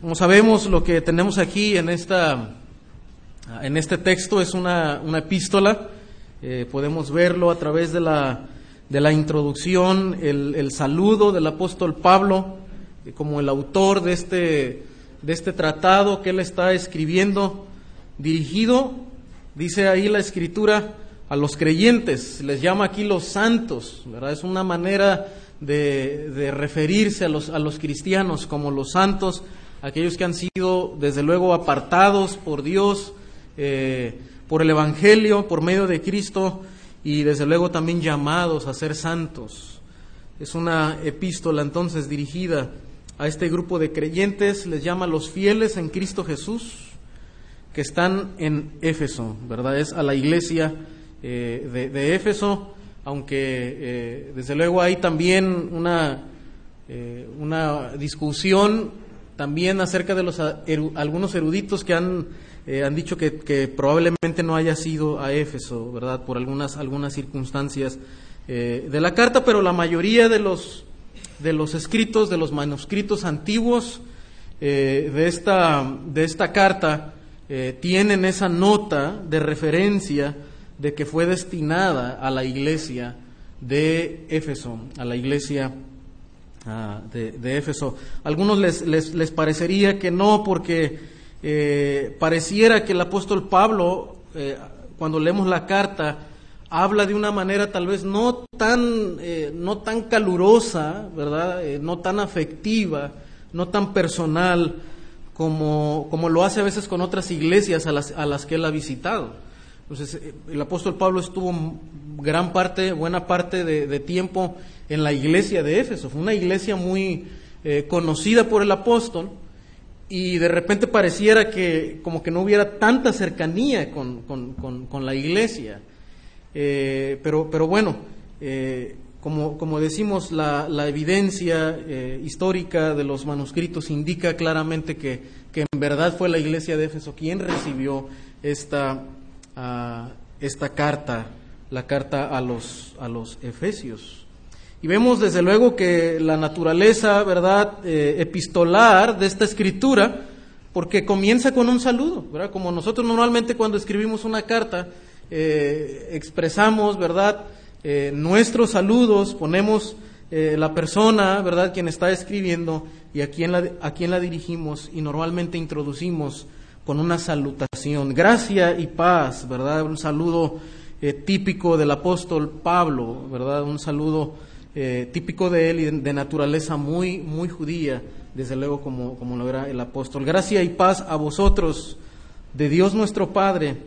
como sabemos, lo que tenemos aquí en, esta, en este texto es una, una epístola. Eh, podemos verlo a través de la, de la introducción, el, el saludo del apóstol Pablo eh, como el autor de este, de este tratado que él está escribiendo, dirigido, dice ahí la escritura, a los creyentes, les llama aquí los santos, ¿verdad? Es una manera de, de referirse a los, a los cristianos como los santos, aquellos que han sido desde luego apartados por Dios, eh, por el Evangelio, por medio de Cristo y desde luego también llamados a ser santos. Es una epístola entonces dirigida a este grupo de creyentes, les llama los fieles en Cristo Jesús, que están en Éfeso, ¿verdad? Es a la iglesia eh, de, Éfeso, aunque eh, desde luego hay también una, una discusión también acerca de los algunos eruditos que han, eh, han dicho que, probablemente no haya sido a Éfeso, ¿verdad? Por algunas, algunas circunstancias eh, de la carta, pero la mayoría de los, de los escritos, de los manuscritos antiguos eh, de, esta, de esta carta, tienen esa nota de referencia de que fue destinada a la iglesia de Éfeso, a la iglesia uh, de, de, Éfeso. Algunos les, les, les, parecería que no, porque eh, pareciera que el apóstol Pablo, eh, cuando leemos la carta, habla de una manera tal vez no tan, eh, no tan calurosa, ¿verdad? No tan afectiva, no tan personal como, como lo hace a veces con otras iglesias a las, a las que él ha visitado. Entonces, el apóstol Pablo estuvo gran parte, buena parte de, de tiempo en la iglesia de Éfeso. Fue una iglesia muy eh, conocida por el apóstol y de repente pareciera que como que no hubiera tanta cercanía con, con, con, la iglesia. Eh, pero, pero bueno, eh, como, como, decimos, la, la evidencia histórica de los manuscritos indica claramente que, que en verdad fue la iglesia de Éfeso quien recibió esta uh, esta carta, la carta a los, a los Efesios. Y vemos desde luego que la naturaleza, ¿verdad?, eh, epistolar de esta escritura, porque comienza con un saludo, ¿verdad? Como nosotros normalmente cuando escribimos una carta, eh, expresamos, ¿verdad?, eh, nuestros saludos, ponemos la persona, ¿verdad?, quien está escribiendo y a quién, la, a quién la dirigimos y normalmente introducimos con una salutación. Gracia y paz, ¿verdad? Un saludo típico del apóstol Pablo, ¿verdad? Un saludo eh, típico de él y de, naturaleza muy, muy judía, desde luego como, como lo era el apóstol. Gracia y paz a vosotros, de Dios nuestro Padre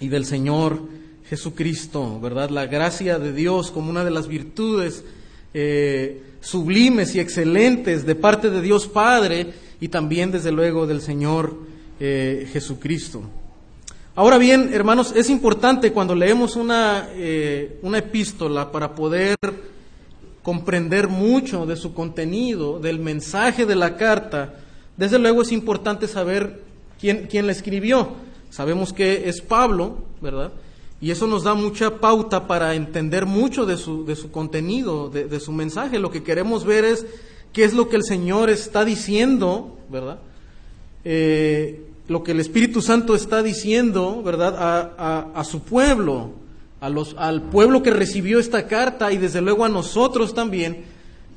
y del Señor Jesucristo, ¿verdad? La gracia de Dios como una de las virtudes eh, sublimes y excelentes de parte de Dios Padre y también, desde luego, del Señor eh, Jesucristo. Ahora bien, hermanos, es importante cuando leemos una, una epístola para poder comprender mucho de su contenido, del mensaje de la carta, desde luego es importante saber quién, quién la escribió. Sabemos que es Pablo, ¿verdad? Y eso nos da mucha pauta para entender mucho de su, de su contenido, de, de su mensaje. Lo que queremos ver es qué es lo que el Señor está diciendo, ¿verdad? Eh, lo que el Espíritu Santo está diciendo, ¿verdad?, a, a, a su pueblo, a los, al pueblo que recibió esta carta y desde luego a nosotros también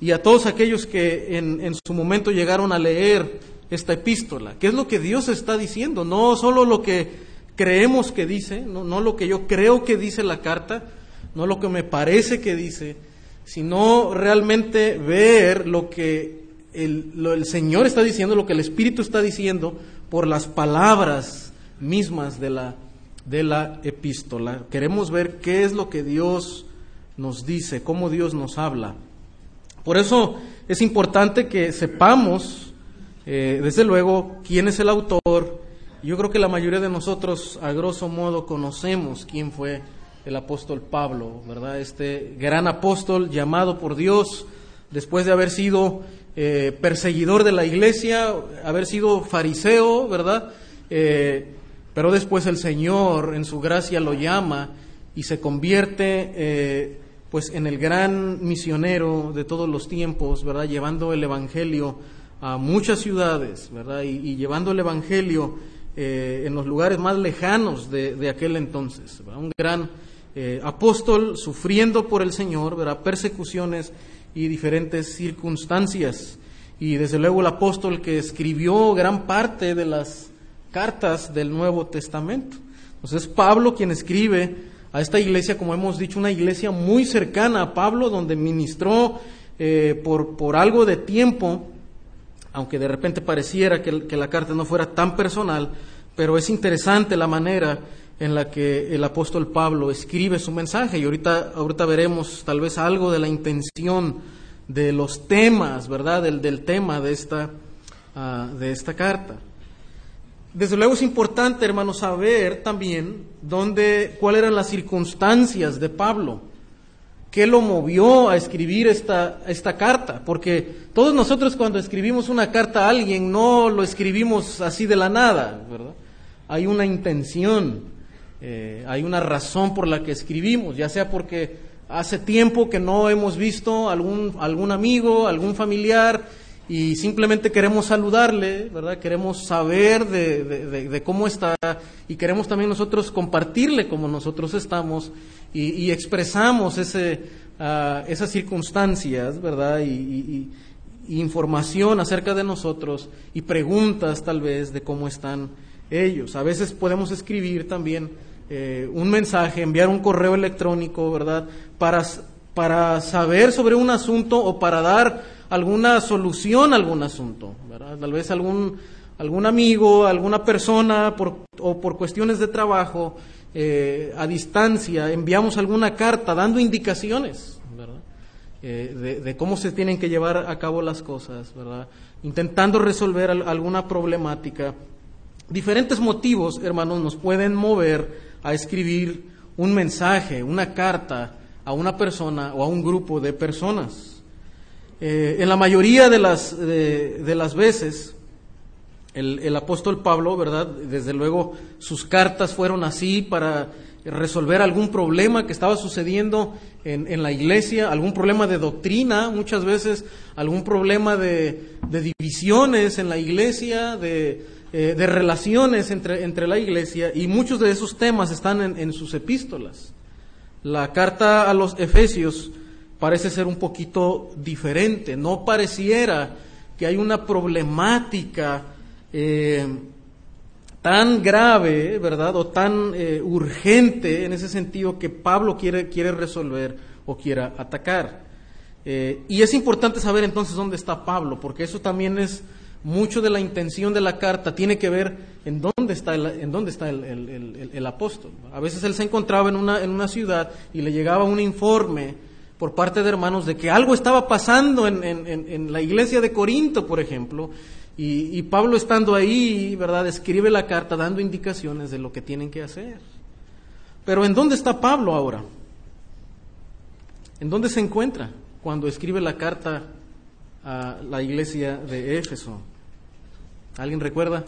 y a todos aquellos que en, en su momento llegaron a leer esta epístola. ¿Qué es lo que Dios está diciendo? No solo lo que creemos que dice, no, no lo que yo creo que dice la carta, no lo que me parece que dice, sino realmente ver lo que el, el, Señor está diciendo, lo que el Espíritu está diciendo por las palabras mismas de la, de la epístola. Queremos ver qué es lo que Dios nos dice, cómo Dios nos habla. Por eso es importante que sepamos, eh, desde luego, quién es el autor. Yo creo que la mayoría de nosotros, a grosso modo, conocemos quién fue el apóstol Pablo, ¿verdad? Este gran apóstol llamado por Dios después de haber sido eh, perseguidor de la iglesia, haber sido fariseo, ¿verdad? Eh, pero después el Señor en su gracia lo llama y se convierte eh, pues en el gran misionero de todos los tiempos, ¿verdad? Llevando el Evangelio a muchas ciudades, ¿verdad? Y, llevando el Evangelio eh, en los lugares más lejanos de, aquel entonces. Un gran eh, apóstol sufriendo por el Señor, ¿verdad? Persecuciones y diferentes circunstancias. Y desde luego el apóstol que escribió gran parte de las cartas del Nuevo Testamento. Entonces es Pablo quien escribe a esta iglesia, como hemos dicho, una iglesia muy cercana a Pablo, donde ministró eh, por, por algo de tiempo aunque de repente pareciera que, la carta no fuera tan personal, pero es interesante la manera en la que el apóstol Pablo escribe su mensaje y ahorita, ahorita veremos tal vez algo de la intención de los temas, ¿verdad? Del, del tema de esta, ah, de esta carta. Desde luego es importante, hermanos, saber también dónde, cuáles eran las circunstancias de Pablo. ¿Qué lo movió a escribir esta, esta carta? Porque todos nosotros cuando escribimos una carta a alguien no lo escribimos así de la nada, ¿verdad? Hay una intención, eh, hay una razón por la que escribimos, ya sea porque hace tiempo que no hemos visto algún, algún amigo, algún familiar y simplemente queremos saludarle, ¿verdad? Queremos saber de cómo está y queremos también nosotros compartirle cómo nosotros estamos y, expresamos ese, ah, esas circunstancias, ¿verdad? Y, información acerca de nosotros y preguntas tal vez de cómo están ellos. A veces podemos escribir también eh, un mensaje, enviar un correo electrónico, ¿verdad? Para, para saber sobre un asunto o para dar alguna solución a algún asunto. Tal vez algún, algún amigo, alguna persona por, o por cuestiones de trabajo eh, a distancia, enviamos alguna carta dando indicaciones eh, de, cómo se tienen que llevar a cabo las cosas, intentando resolver alguna problemática. Diferentes motivos, hermanos, nos pueden mover a escribir un mensaje, una carta a una persona o a un grupo de personas. Eh, en la mayoría de las, de las veces, el, apóstol Pablo, ¿verdad? Desde luego sus cartas fueron así para resolver algún problema que estaba sucediendo en, la iglesia, algún problema de doctrina, muchas veces algún problema de, divisiones en la iglesia, de, eh, relaciones entre, entre, la iglesia, y muchos de esos temas están en, en sus epístolas. La carta a los Efesios parece ser un poquito diferente, no pareciera que hay una problemática eh, tan grave, ¿verdad? O tan eh, urgente en ese sentido que Pablo quiere, quiere resolver o quiera atacar. Eh, y es importante saber entonces dónde está Pablo, porque eso también es mucho de la intención de la carta, tiene que ver en dónde está el, en dónde está el, apóstol. A veces él se encontraba en una, en una ciudad y le llegaba un informe por parte de hermanos de que algo estaba pasando en, en la iglesia de Corinto, por ejemplo, y, Pablo estando ahí, ¿verdad? Escribe la carta dando indicaciones de lo que tienen que hacer. Pero ¿en dónde está Pablo ahora? ¿En dónde se encuentra cuando escribe la carta a la iglesia de Éfeso? ¿Alguien recuerda?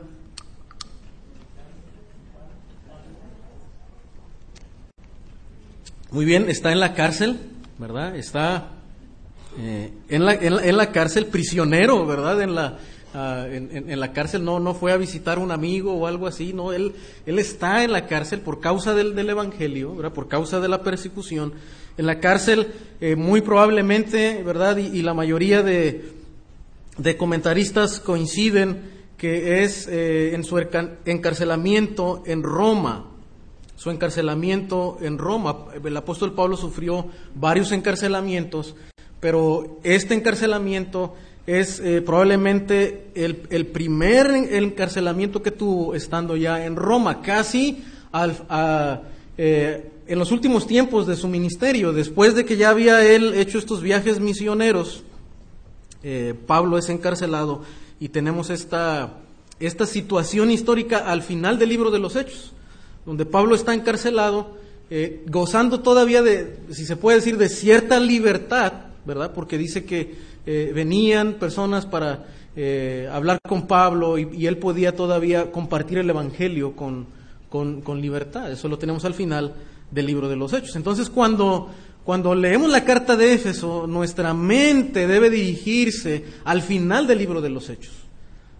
Muy bien, está en la cárcel, ¿verdad? Está eh, en, la, en, la, cárcel prisionero, ¿verdad? En la, Ah, en, la cárcel, no, no fue a visitar un amigo o algo así, no, él, él está en la cárcel por causa del, del Evangelio, ¿verdad? por causa de la persecución. En la cárcel, eh, muy probablemente, ¿verdad? Y, la mayoría de, de, comentaristas coinciden que es eh, en su encarcelamiento en Roma, su encarcelamiento en Roma. El apóstol Pablo sufrió varios encarcelamientos, pero este encarcelamiento es eh, probablemente el, primer encarcelamiento que tuvo estando ya en Roma, casi eh, en los últimos tiempos de su ministerio, después de que ya había él hecho estos viajes misioneros, eh, Pablo es encarcelado y tenemos esta, esta situación histórica al final del libro de los Hechos, donde Pablo está encarcelado, gozando todavía de, si se puede decir, de cierta libertad, ¿verdad? Porque dice que eh, venían personas para eh, hablar con Pablo y, él podía todavía compartir el Evangelio con, con, libertad. Eso lo tenemos al final del libro de los Hechos. Entonces, cuando, cuando leemos la carta de Éfeso, nuestra mente debe dirigirse al final del libro de los Hechos.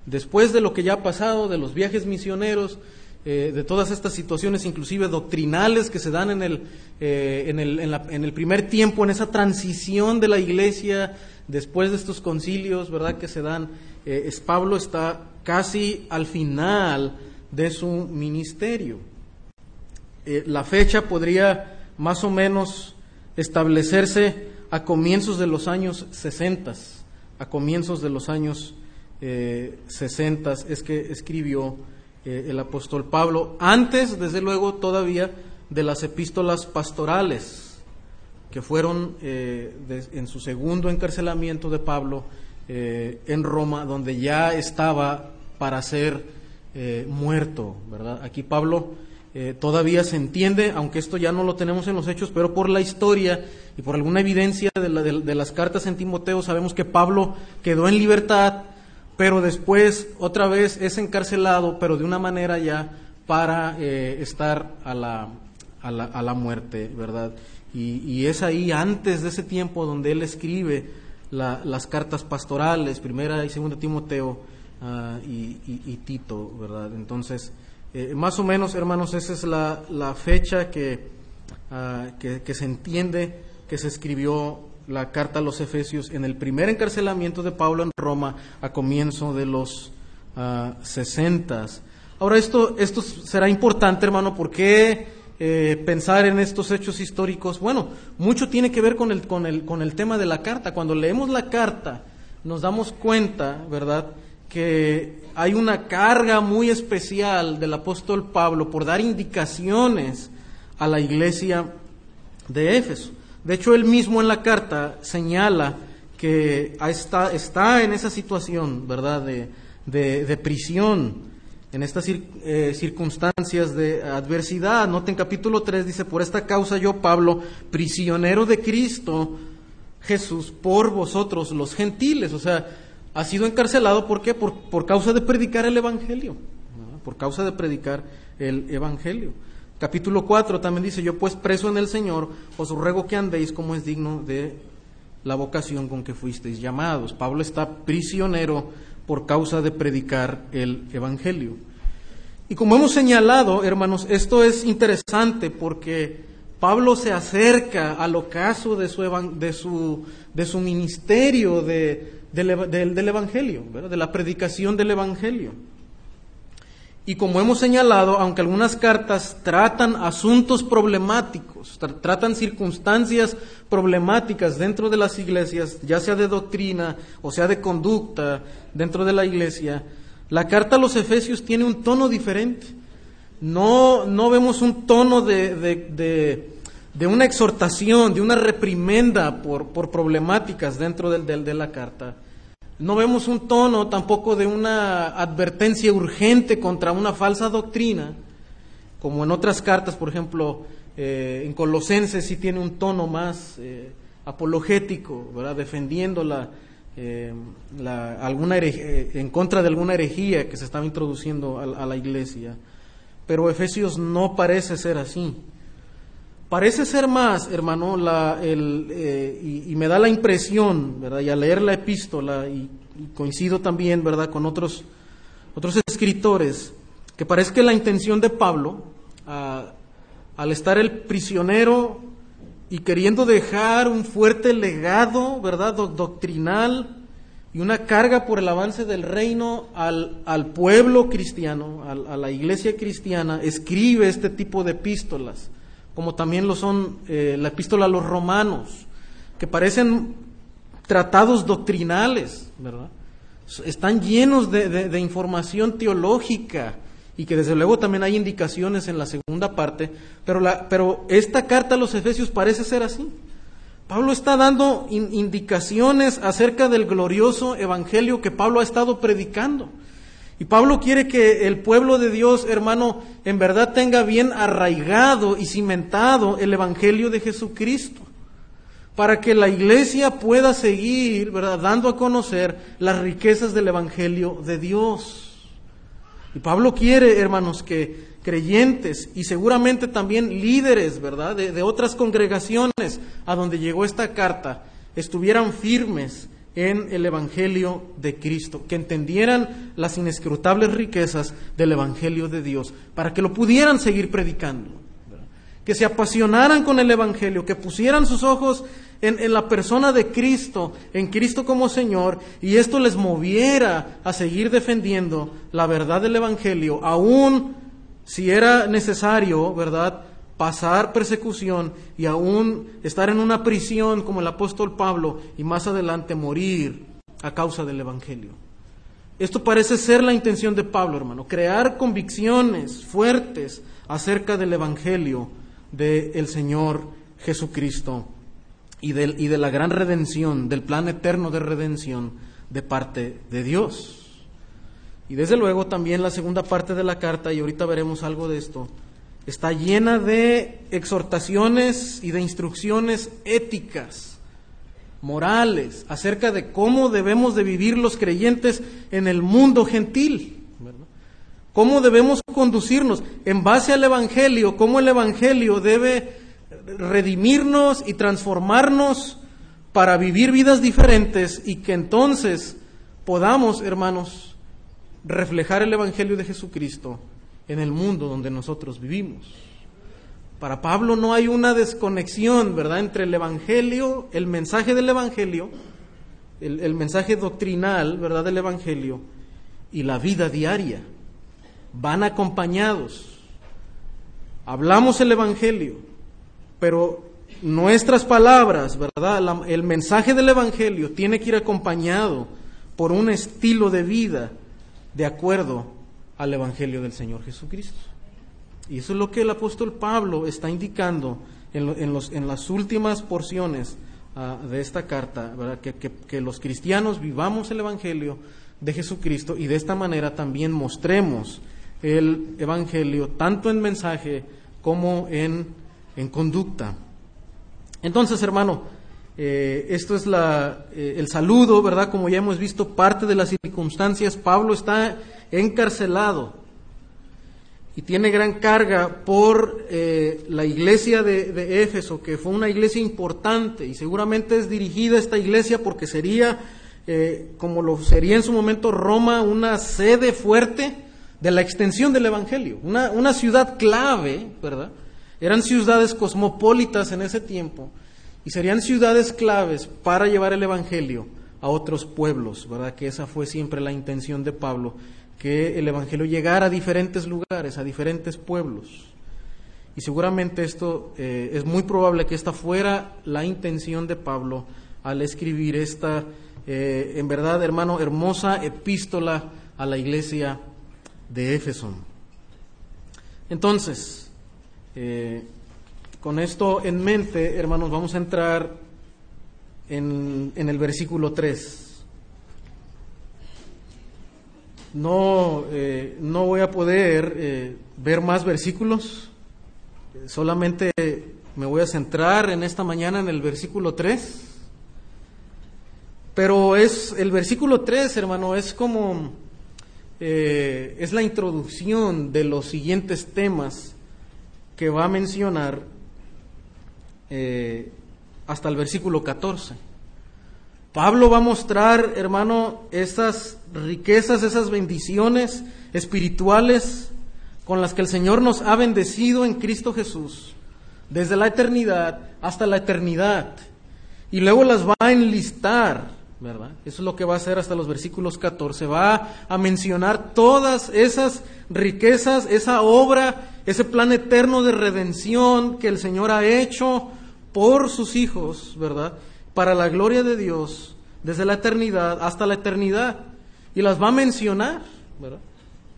Después de lo que ya ha pasado, de los viajes misioneros, eh, de todas estas situaciones, inclusive doctrinales que se dan en el, eh, en, el, en, el, primer tiempo, en esa transición de la iglesia, después de estos concilios, ¿verdad?, que se dan, eh, es, Pablo está casi al final de su ministerio. la fecha podría más o menos establecerse a comienzos de los años 60, a comienzos de los años eh, 60 es que escribió eh, el apóstol Pablo, antes, desde luego, todavía de las epístolas pastorales, que fueron eh, en su segundo encarcelamiento de Pablo eh, en Roma, donde ya estaba para ser muerto, ¿verdad? Aquí Pablo todavía se entiende, aunque esto ya no lo tenemos en los hechos, pero por la historia y por alguna evidencia de, las cartas en Timoteo sabemos que Pablo quedó en libertad, pero después otra vez es encarcelado, pero de una manera ya para eh, estar a la, a, la, a la, muerte, ¿verdad? Y, es ahí, antes de ese tiempo, donde él escribe las cartas pastorales, primera y segunda Timoteo ah, y, y Tito, ¿verdad? Entonces, eh, más o menos, hermanos, esa es la, fecha ah, que, que, se entiende que se escribió la carta a los Efesios en el primer encarcelamiento de Pablo en Roma a comienzo de los ah, 60. Ahora, esto, esto será importante, hermano, porque eh, pensar en estos hechos históricos? Bueno, mucho tiene que ver con el, con, el, con el tema de la carta. Cuando leemos la carta, nos damos cuenta, ¿verdad?, que hay una carga muy especial del apóstol Pablo por dar indicaciones a la iglesia de Éfeso. De hecho, él mismo en la carta señala que está, en esa situación, ¿verdad?, de, de, prisión, en estas eh, circunstancias de adversidad. Noten capítulo 3, dice, por esta causa yo, Pablo, prisionero de Cristo Jesús, por vosotros los gentiles. O sea, ha sido encarcelado, ¿por qué? Por, por causa de predicar el Evangelio, por causa de predicar el Evangelio. Capítulo 4 también dice, yo pues preso en el Señor, os ruego que andéis como es digno de la vocación con que fuisteis llamados. Pablo está prisionero por causa de predicar el Evangelio. Y como hemos señalado, hermanos, esto es interesante porque Pablo se acerca al ocaso de su, de su, de su ministerio de, del, Evangelio, de la predicación del Evangelio. Y como hemos señalado, aunque algunas cartas tratan asuntos problemáticos, tratan circunstancias problemáticas dentro de las iglesias, ya sea de doctrina o sea de conducta dentro de la iglesia, la carta a los Efesios tiene un tono diferente. No, no vemos un tono de, de, una exhortación, de una reprimenda por, por problemáticas dentro de la carta no vemos un tono tampoco de una advertencia urgente contra una falsa doctrina, como en otras cartas, por ejemplo, eh, en Colosenses sí tiene un tono más eh, apologético, ¿verdad? defendiendo la, eh, alguna en contra de alguna herejía que se estaba introduciendo a, la iglesia. Pero Efesios no parece ser así. Parece ser más, hermano, la, eh, y, me da la impresión, ¿verdad? Y al leer la epístola, y, coincido también, ¿verdad?, con otros, otros escritores, que parece que la intención de Pablo, al estar el prisionero y queriendo dejar un fuerte legado, ¿verdad?, doctrinal y una carga por el avance del reino al, al pueblo cristiano, a la iglesia cristiana, escribe este tipo de epístolas como también lo son eh, la epístola a los romanos, que parecen tratados doctrinales, ¿verdad? Están llenos de, información teológica y que desde luego también hay indicaciones en la segunda parte, pero, la, pero esta carta a los Efesios parece ser así. Pablo está dando indicaciones acerca del glorioso evangelio que Pablo ha estado predicando. Y Pablo quiere que el pueblo de Dios, hermano, en verdad tenga bien arraigado y cimentado el Evangelio de Jesucristo, para que la iglesia pueda seguir, ¿verdad?, dando a conocer las riquezas del Evangelio de Dios. Y Pablo quiere, hermanos, que creyentes y seguramente también líderes, ¿verdad?, de, de otras congregaciones a donde llegó esta carta, estuvieran firmes en el Evangelio de Cristo, que entendieran las inescrutables riquezas del Evangelio de Dios, para que lo pudieran seguir predicando, que se apasionaran con el Evangelio, que pusieran sus ojos en, en, la persona de Cristo, en Cristo como Señor, y esto les moviera a seguir defendiendo la verdad del Evangelio, aún si era necesario, ¿verdad?, pasar persecución y aún estar en una prisión como el apóstol Pablo y más adelante morir a causa del Evangelio. Esto parece ser la intención de Pablo, hermano, crear convicciones fuertes acerca del Evangelio del Señor Jesucristo y de, y de la gran redención, del plan eterno de redención de parte de Dios. Y desde luego también la segunda parte de la carta, y ahorita veremos algo de esto, está llena de exhortaciones y de instrucciones éticas, morales, acerca de cómo debemos de vivir los creyentes en el mundo gentil. Cómo debemos conducirnos en base al Evangelio, cómo el Evangelio debe redimirnos y transformarnos para vivir vidas diferentes y que entonces podamos, hermanos, reflejar el Evangelio de Jesucristo en el mundo donde nosotros vivimos. Para Pablo no hay una desconexión, ¿verdad?, entre el Evangelio, el mensaje del Evangelio, el, mensaje doctrinal, ¿verdad?, del Evangelio y la vida diaria. Van acompañados. Hablamos el Evangelio, pero nuestras palabras, ¿verdad?, el mensaje del Evangelio tiene que ir acompañado por un estilo de vida de acuerdo al Evangelio del Señor Jesucristo. Y eso es lo que el apóstol Pablo está indicando en, en, los, en las últimas porciones uh, de esta carta, que, que, que, los cristianos vivamos el Evangelio de Jesucristo y de esta manera también mostremos el Evangelio tanto en mensaje como en, en conducta. Entonces, hermano, eh, esto es la, eh, el saludo, ¿verdad? Como ya hemos visto, parte de las circunstancias. Pablo está encarcelado y tiene gran carga por eh, la iglesia de, Éfeso, que fue una iglesia importante y seguramente es dirigida esta iglesia porque sería, eh, como lo sería en su momento Roma, una sede fuerte de la extensión del Evangelio, una, una ciudad clave, ¿verdad? Eran ciudades cosmopolitas en ese tiempo y serían ciudades claves para llevar el Evangelio a otros pueblos, ¿verdad? Que esa fue siempre la intención de Pablo que el Evangelio llegara a diferentes lugares, a diferentes pueblos. Y seguramente esto eh, es muy probable que esta fuera la intención de Pablo al escribir esta, eh, en verdad, hermano, hermosa epístola a la iglesia de Éfeso. Entonces, eh, con esto en mente, hermanos, vamos a entrar en, en el versículo 3. No, eh, no voy a poder eh, ver más versículos, solamente me voy a centrar en esta mañana en el versículo 3. Pero es el versículo 3, hermano, es como eh, es la introducción de los siguientes temas que va a mencionar hasta el versículo 14. Pablo va a mostrar, hermano, esas riquezas, esas bendiciones espirituales con las que el Señor nos ha bendecido en Cristo Jesús, desde la eternidad hasta la eternidad. Y luego las va a enlistar, ¿verdad? Eso es lo que va a hacer hasta los versículos 14. Va a mencionar todas esas riquezas, esa obra, ese plan eterno de redención que el Señor ha hecho por sus hijos, ¿verdad? Para la gloria de Dios desde la eternidad hasta la eternidad. Y las va a mencionar, ¿verdad?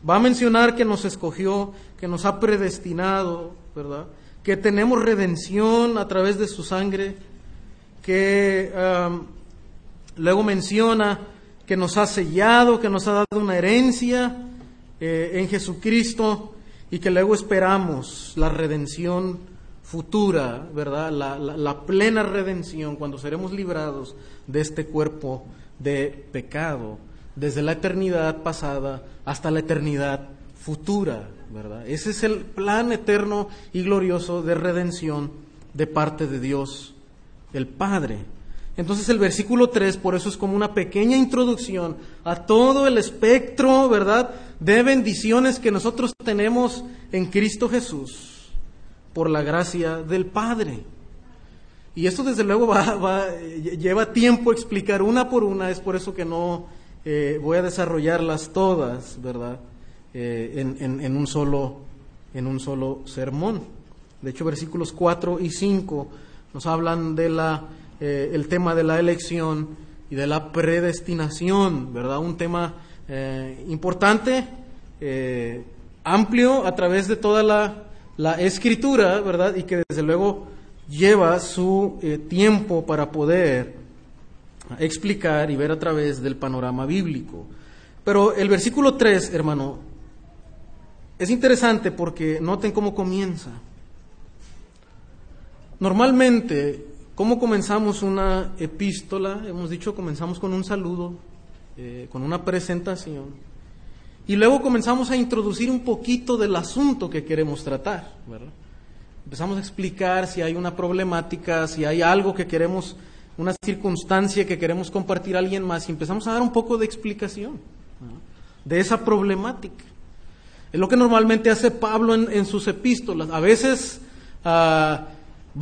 Va a mencionar que nos escogió, que nos ha predestinado, ¿verdad? Que tenemos redención a través de su sangre, que luego menciona que nos ha sellado, que nos ha dado una herencia eh, en Jesucristo y que luego esperamos la redención futura, ¿verdad? La, plena redención, cuando seremos librados de este cuerpo de pecado, desde la eternidad pasada hasta la eternidad futura, ¿verdad? Ese es el plan eterno y glorioso de redención de parte de Dios, el Padre. Entonces el versículo 3, por eso es como una pequeña introducción a todo el espectro, ¿verdad?, de bendiciones que nosotros tenemos en Cristo Jesús por la gracia del Padre. Y esto desde luego va, lleva tiempo explicar una por una, es por eso que no eh, voy a desarrollarlas todas, ¿verdad?, eh, en, un solo, en un solo sermón. De hecho, versículos 4 y 5 nos hablan de eh, tema de la elección y de la predestinación, ¿verdad? Un tema importante, amplio a través de toda la, la, escritura, ¿verdad? Y que desde luego lleva su tiempo para poder explicar y ver a través del panorama bíblico. Pero el versículo 3, hermano, es interesante porque noten cómo comienza. Normalmente ¿Cómo comenzamos una epístola? Hemos dicho, comenzamos con un saludo, eh, con una presentación. Y luego comenzamos a introducir un poquito del asunto que queremos tratar, ¿verdad? Empezamos a explicar si hay una problemática, si hay algo que queremos, una circunstancia que queremos compartir a alguien más, y empezamos a dar un poco de explicación de esa problemática. Es lo que normalmente hace Pablo en, sus epístolas. A veces ah,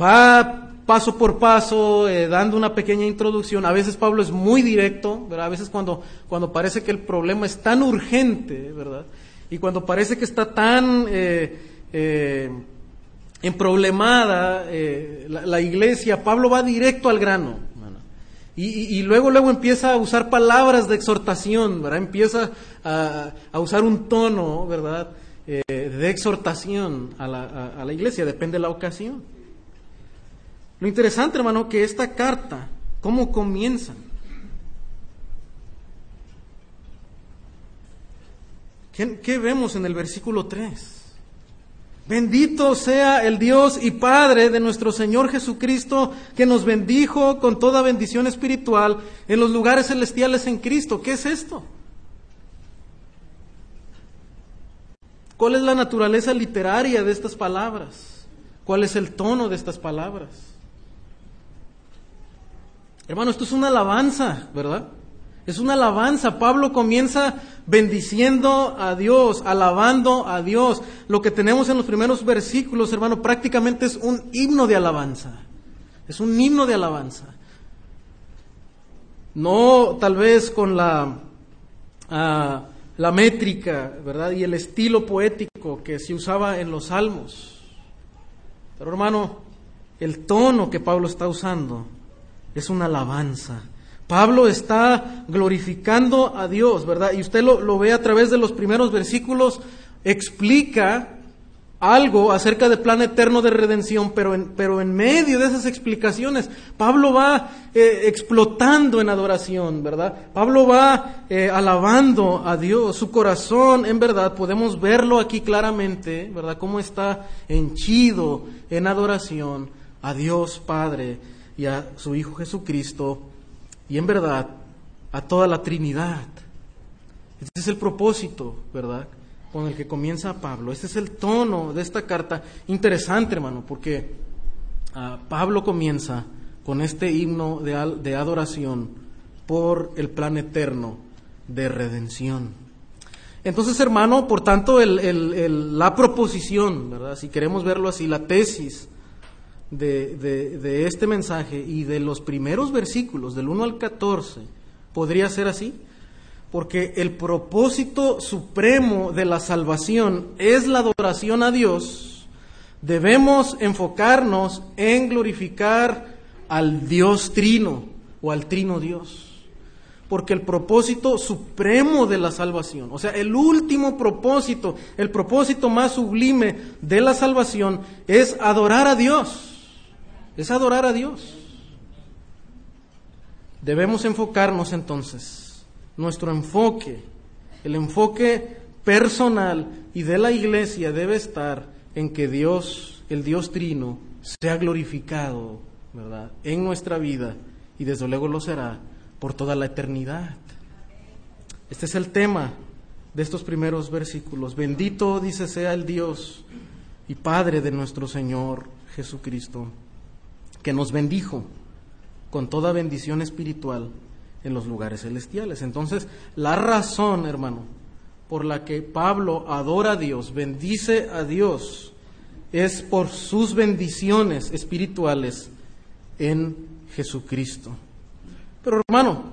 va paso por paso, eh, dando una pequeña introducción. A veces Pablo es muy directo, ¿verdad? A veces cuando, cuando parece que el problema es tan urgente, ¿verdad? Y cuando parece que está tan eh, eh, emproblemada la, iglesia, Pablo va directo al grano. Y, luego, luego empieza a usar palabras de exhortación, ¿verdad? Empieza a, a usar un tono, ¿verdad? de exhortación a la, a la iglesia, depende de la ocasión. Lo interesante, hermano, que esta carta, ¿cómo comienza? ¿Qué, vemos en el versículo 3? Bendito sea el Dios y Padre de nuestro Señor Jesucristo, que nos bendijo con toda bendición espiritual en los lugares celestiales en Cristo. ¿Qué es esto? ¿Cuál es la naturaleza literaria de estas palabras? ¿Cuál es el tono de estas palabras? Hermano, esto es una alabanza, ¿verdad? Es una alabanza. Pablo comienza bendiciendo a Dios, alabando a Dios. Lo que tenemos en los primeros versículos, hermano, prácticamente es un himno de alabanza. Es un himno de alabanza. No tal vez con la, ah, la métrica, ¿verdad? Y el estilo poético que se usaba en los salmos. Pero hermano, el tono que Pablo está usando es una alabanza. Pablo está glorificando a Dios, ¿verdad? Y usted lo, ve a través de los primeros versículos, explica algo acerca del plan eterno de redención, pero en, pero en medio de esas explicaciones, Pablo va eh, explotando en adoración, ¿verdad? Pablo va eh, alabando a Dios, su corazón, en verdad, podemos verlo aquí claramente, ¿verdad? Cómo está henchido en adoración a Dios Padre y a su Hijo Jesucristo y en verdad a toda la Trinidad. Este es el propósito, ¿verdad? Con el que comienza Pablo. Este es el tono de esta carta. Interesante, hermano, porque ah, Pablo comienza con este himno de, de, adoración por el plan eterno de redención. Entonces, hermano, por tanto, la proposición, ¿verdad? Si queremos verlo así, la tesis de, este mensaje y de los primeros versículos, del 1 al 14, podría ser así, porque el propósito supremo de la salvación es la adoración a Dios, debemos enfocarnos en glorificar al Dios trino o al trino Dios. Porque el propósito supremo de la salvación, o sea, el último propósito, el propósito más sublime de la salvación es adorar a Dios es adorar a Dios. Debemos enfocarnos entonces, nuestro enfoque, el enfoque personal y de la iglesia debe estar en que Dios, el Dios trino, sea glorificado, ¿verdad?, en nuestra vida y desde luego lo será por toda la eternidad. Este es el tema de estos primeros versículos. Bendito, dice, sea el Dios y Padre de nuestro Señor Jesucristo, que nos bendijo con toda bendición espiritual en los lugares celestiales. Entonces, la razón, hermano, por la que Pablo adora a Dios, bendice a Dios, es por sus bendiciones espirituales en Jesucristo. Pero hermano,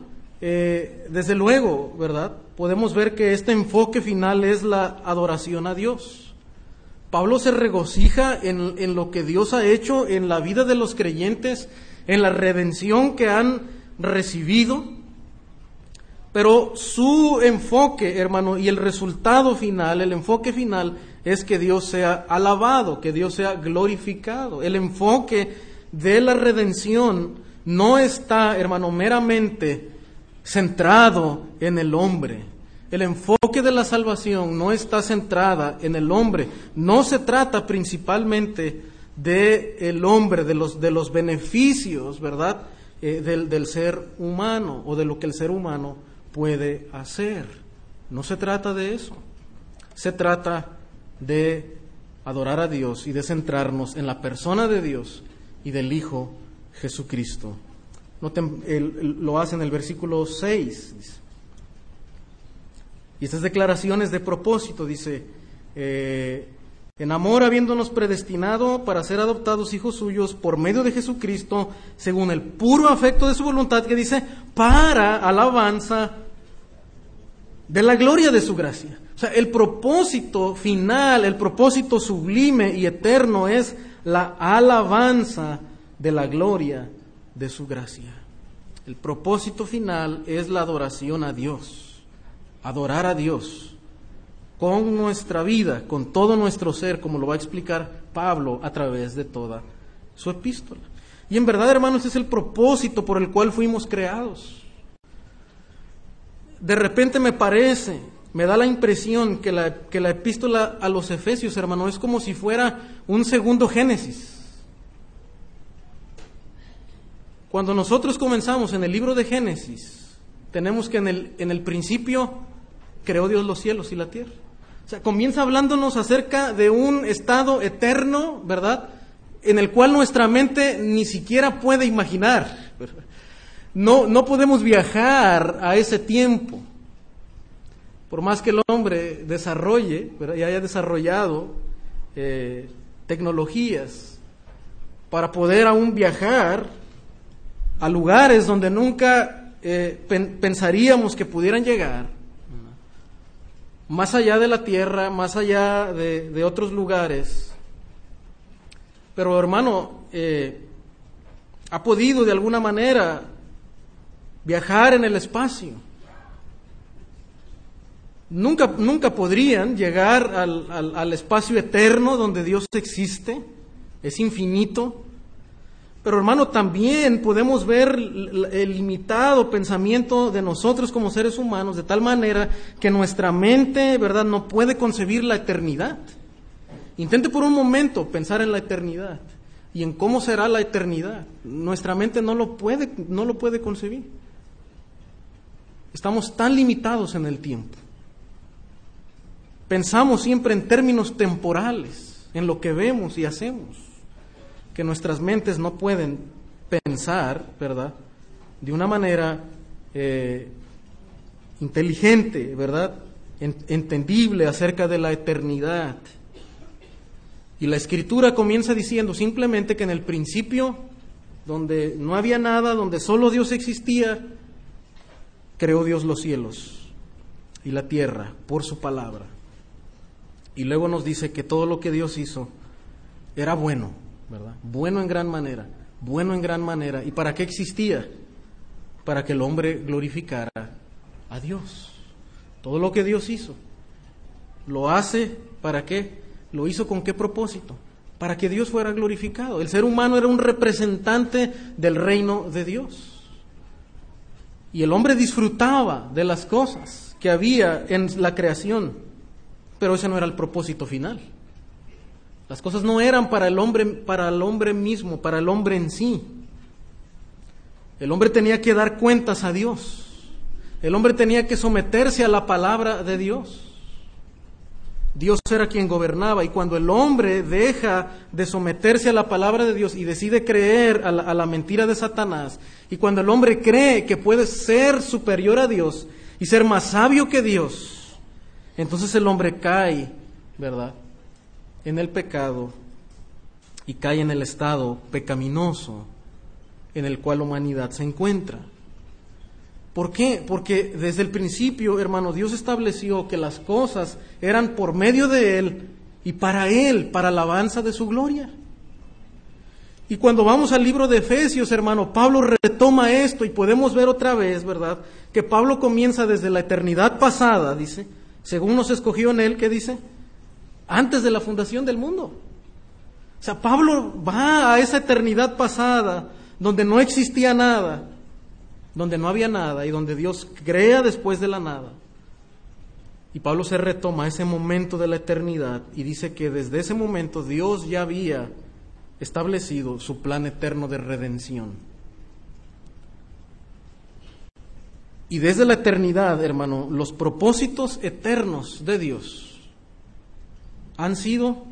eh, desde luego, ¿verdad? Podemos ver que este enfoque final es la adoración a Dios. Pablo se regocija en, en lo que Dios ha hecho en la vida de los creyentes, en la redención que han recibido, pero su enfoque, hermano, y el resultado final, el enfoque final es que Dios sea alabado, que Dios sea glorificado. El enfoque de la redención no está, hermano, meramente centrado en el hombre. El enfoque de la salvación no está centrada en el hombre. No se trata principalmente de el hombre, de los, de los beneficios, ¿verdad? Eh, del, del ser humano o de lo que el ser humano puede hacer. No se trata de eso. Se trata de adorar a Dios y de centrarnos en la persona de Dios y del Hijo Jesucristo. lo hace en el versículo 6. Y estas declaraciones de propósito, dice, eh, en amor habiéndonos predestinado para ser adoptados hijos suyos por medio de Jesucristo, según el puro afecto de su voluntad, que dice, para alabanza de la gloria de su gracia. O sea, el propósito final, el propósito sublime y eterno es la alabanza de la gloria de su gracia. El propósito final es la adoración a Dios, adorar a Dios con nuestra vida, con todo nuestro ser, como lo va a explicar Pablo a través de toda su epístola. Y en verdad, hermanos, es el propósito por el cual fuimos creados de repente me parece, me da la impresión que la, que la epístola a los Efesios, hermano, es como si fuera un segundo Génesis. Cuando nosotros comenzamos en el libro de Génesis, tenemos que en el, en el principio creó Dios los cielos y la tierra. O sea, comienza hablándonos acerca de un estado eterno, ¿verdad? En el cual nuestra mente ni siquiera puede imaginar. No, no podemos viajar a ese tiempo. Por más que el hombre desarrolle y haya desarrollado eh, tecnologías para poder aún viajar a lugares donde nunca eh, pensaríamos que pudieran llegar, más allá de la tierra, más allá de, otros lugares. Pero hermano, eh, ha podido de alguna manera viajar en el espacio. Nunca, nunca podrían llegar al, al, espacio eterno donde Dios existe, es infinito. Pero hermano, también podemos ver el limitado pensamiento de nosotros como seres humanos de tal manera que nuestra mente, ¿verdad?, no puede concebir la eternidad. Intente por un momento pensar en la eternidad y en cómo será la eternidad. Nuestra mente no lo puede, no lo puede concebir. Estamos tan limitados en el tiempo. Pensamos siempre en términos temporales, en lo que vemos y hacemos, que nuestras mentes no pueden pensar, ¿verdad? De una manera eh, inteligente, ¿verdad? entendible acerca de la eternidad. Y la escritura comienza diciendo simplemente que en el principio, donde no había nada, donde solo Dios existía, creó Dios los cielos y la tierra por su palabra. Y luego nos dice que todo lo que Dios hizo era bueno, Bueno en gran manera, bueno en gran manera. ¿Y para qué existía? Para que el hombre glorificara a Dios. Todo lo que Dios hizo, lo hace para qué? ¿Lo hizo con qué propósito? Para que Dios fuera glorificado. El ser humano era un representante del reino de Dios. Y el hombre disfrutaba de las cosas que había en la creación, pero ese no era el propósito final. Las cosas no eran para el hombre, para el hombre mismo, para el hombre en sí. El hombre tenía que dar cuentas a Dios. El hombre tenía que someterse a la palabra de Dios. Dios era quien gobernaba y cuando el hombre deja de someterse a la palabra de Dios y decide creer a la, a la, mentira de Satanás, y cuando el hombre cree que puede ser superior a Dios y ser más sabio que Dios, entonces el hombre cae, ¿verdad?, en el pecado y cae en el estado pecaminoso en el cual la humanidad se encuentra. ¿Por qué? Porque desde el principio, hermano, Dios estableció que las cosas eran por medio de Él y para Él, para la alabanza de su gloria. Y cuando vamos al libro de Efesios, hermano, Pablo retoma esto y podemos ver otra vez, ¿verdad? Que Pablo comienza desde la eternidad pasada, dice, según nos escogió en Él, ¿qué dice? Antes de la fundación del mundo. O sea, Pablo va a esa eternidad pasada, donde no existía nada, donde no había nada y donde Dios crea después de la nada. Y Pablo se retoma ese momento de la eternidad y dice que desde ese momento Dios ya había establecido su plan eterno de redención. Y desde la eternidad, hermano, los propósitos eternos de Dios han sido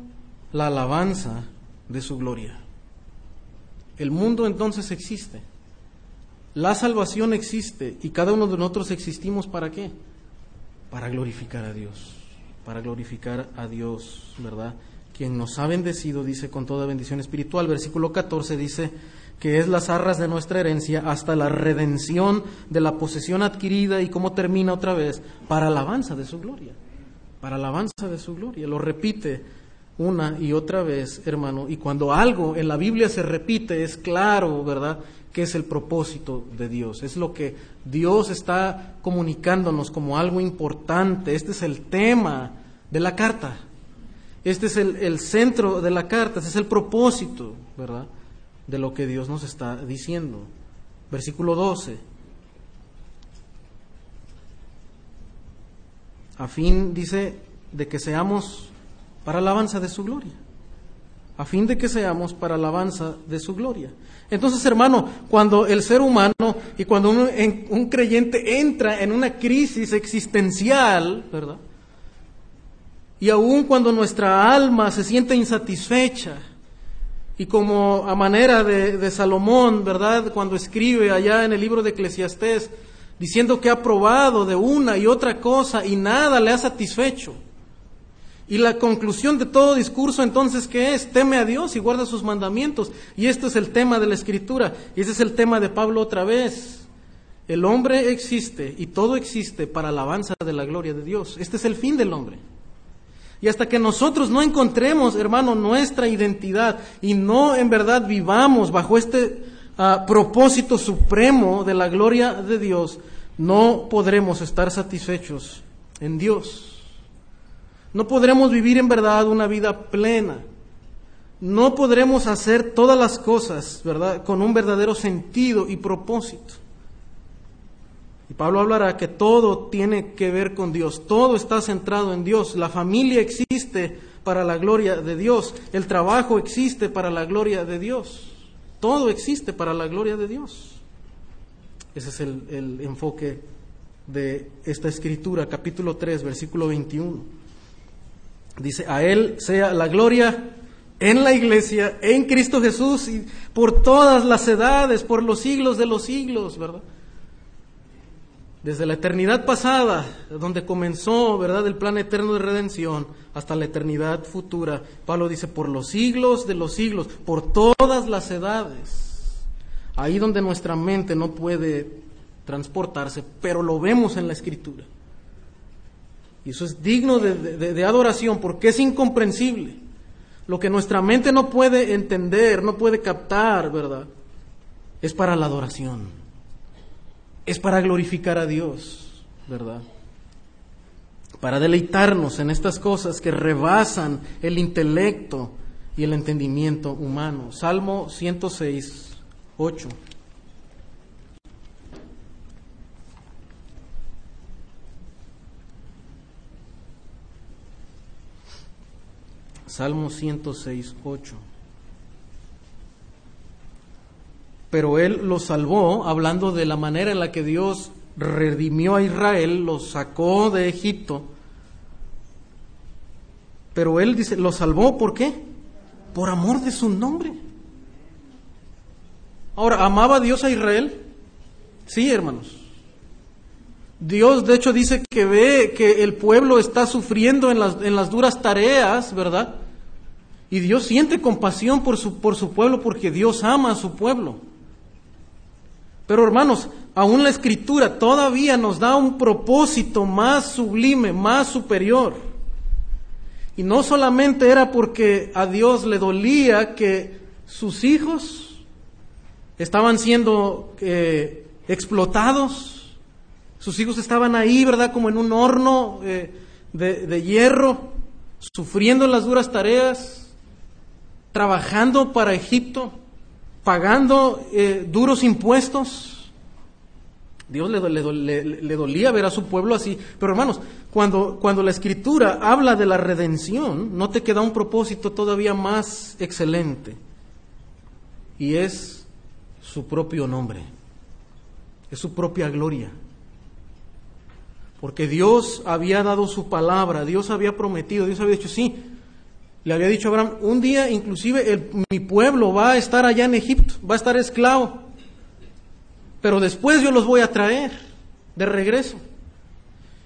la alabanza de su gloria. El mundo entonces existe. La salvación existe y cada uno de nosotros existimos para qué? Para glorificar a Dios, para glorificar a Dios, ¿verdad? Quien nos ha bendecido, dice, con toda bendición espiritual. Versículo 14 dice que es las arras de nuestra herencia hasta la redención de la posesión adquirida y cómo termina otra vez, para alabanza de su gloria, para alabanza de su gloria. Lo repite una y otra vez, hermano, y cuando algo en la Biblia se repite es claro, ¿verdad? que es el propósito de Dios. Es lo que Dios está comunicándonos como algo importante. Este es el tema de la carta. Este es el, el centro de la carta. Este es el propósito, ¿verdad? De lo que Dios nos está diciendo. Versículo 12. A fin, dice, de que seamos para alabanza de su gloria a fin de que seamos para alabanza de su gloria. Entonces, hermano, cuando el ser humano y cuando un, un creyente entra en una crisis existencial, ¿verdad? Y aun cuando nuestra alma se siente insatisfecha, y como a manera de, de, Salomón, ¿verdad? Cuando escribe allá en el libro de Eclesiastés, diciendo que ha probado de una y otra cosa y nada le ha satisfecho. Y la conclusión de todo discurso entonces, ¿qué es? Teme a Dios y guarda sus mandamientos. Y este es el tema de la escritura. Y ese es el tema de Pablo otra vez. El hombre existe y todo existe para alabanza de la gloria de Dios. Este es el fin del hombre. Y hasta que nosotros no encontremos, hermano, nuestra identidad y no en verdad vivamos bajo este uh, propósito supremo de la gloria de Dios, no podremos estar satisfechos en Dios. No podremos vivir en verdad una vida plena. No podremos hacer todas las cosas, ¿verdad?, con un verdadero sentido y propósito. Y Pablo hablará que todo tiene que ver con Dios, todo está centrado en Dios. La familia existe para la gloria de Dios, el trabajo existe para la gloria de Dios, todo existe para la gloria de Dios. Ese es el, enfoque de esta escritura, capítulo 3, versículo 21. Dice, a Él sea la gloria en la iglesia, en Cristo Jesús y por todas las edades, por los siglos de los siglos, ¿verdad? Desde la eternidad pasada, donde comenzó, ¿verdad?, el plan eterno de redención, hasta la eternidad futura. Pablo dice, por los siglos de los siglos, por todas las edades. Ahí donde nuestra mente no puede transportarse, pero lo vemos en la escritura. Y eso es digno de, adoración porque es incomprensible. Lo que nuestra mente no puede entender, no puede captar, ¿verdad? Es para la adoración. Es para glorificar a Dios, ¿verdad? Para deleitarnos en estas cosas que rebasan el intelecto y el entendimiento humano. Salmo 106, 8. Salmo 106, 8. Pero Él los salvó, hablando de la manera en la que Dios redimió a Israel, los sacó de Egipto. Pero Él dice, lo salvó, ¿por qué? Por amor de su nombre. Ahora, ¿amaba Dios a Israel? Sí, hermanos. Dios, de hecho, dice que ve que el pueblo está sufriendo en las, en las duras tareas, ¿verdad? Y Dios siente compasión por su, por su pueblo porque Dios ama a su pueblo. Pero hermanos, aún la escritura todavía nos da un propósito más sublime, más superior. Y no solamente era porque a Dios le dolía que sus hijos estaban siendo eh, explotados, sus hijos estaban ahí, ¿verdad? Como en un horno eh, de, de hierro, sufriendo las duras tareas, trabajando para Egipto, pagando eh, duros impuestos. Dios le, le, dolía ver a su pueblo así. Pero hermanos, cuando, cuando la escritura habla de la redención, no te queda un propósito todavía más excelente. Y es su propio nombre. Es su propia gloria. Porque Dios había dado su palabra, Dios había prometido, Dios había dicho, sí, le había dicho Abraham, un día inclusive mi pueblo va a estar allá en Egipto, va a estar esclavo, pero después yo los voy a traer de regreso.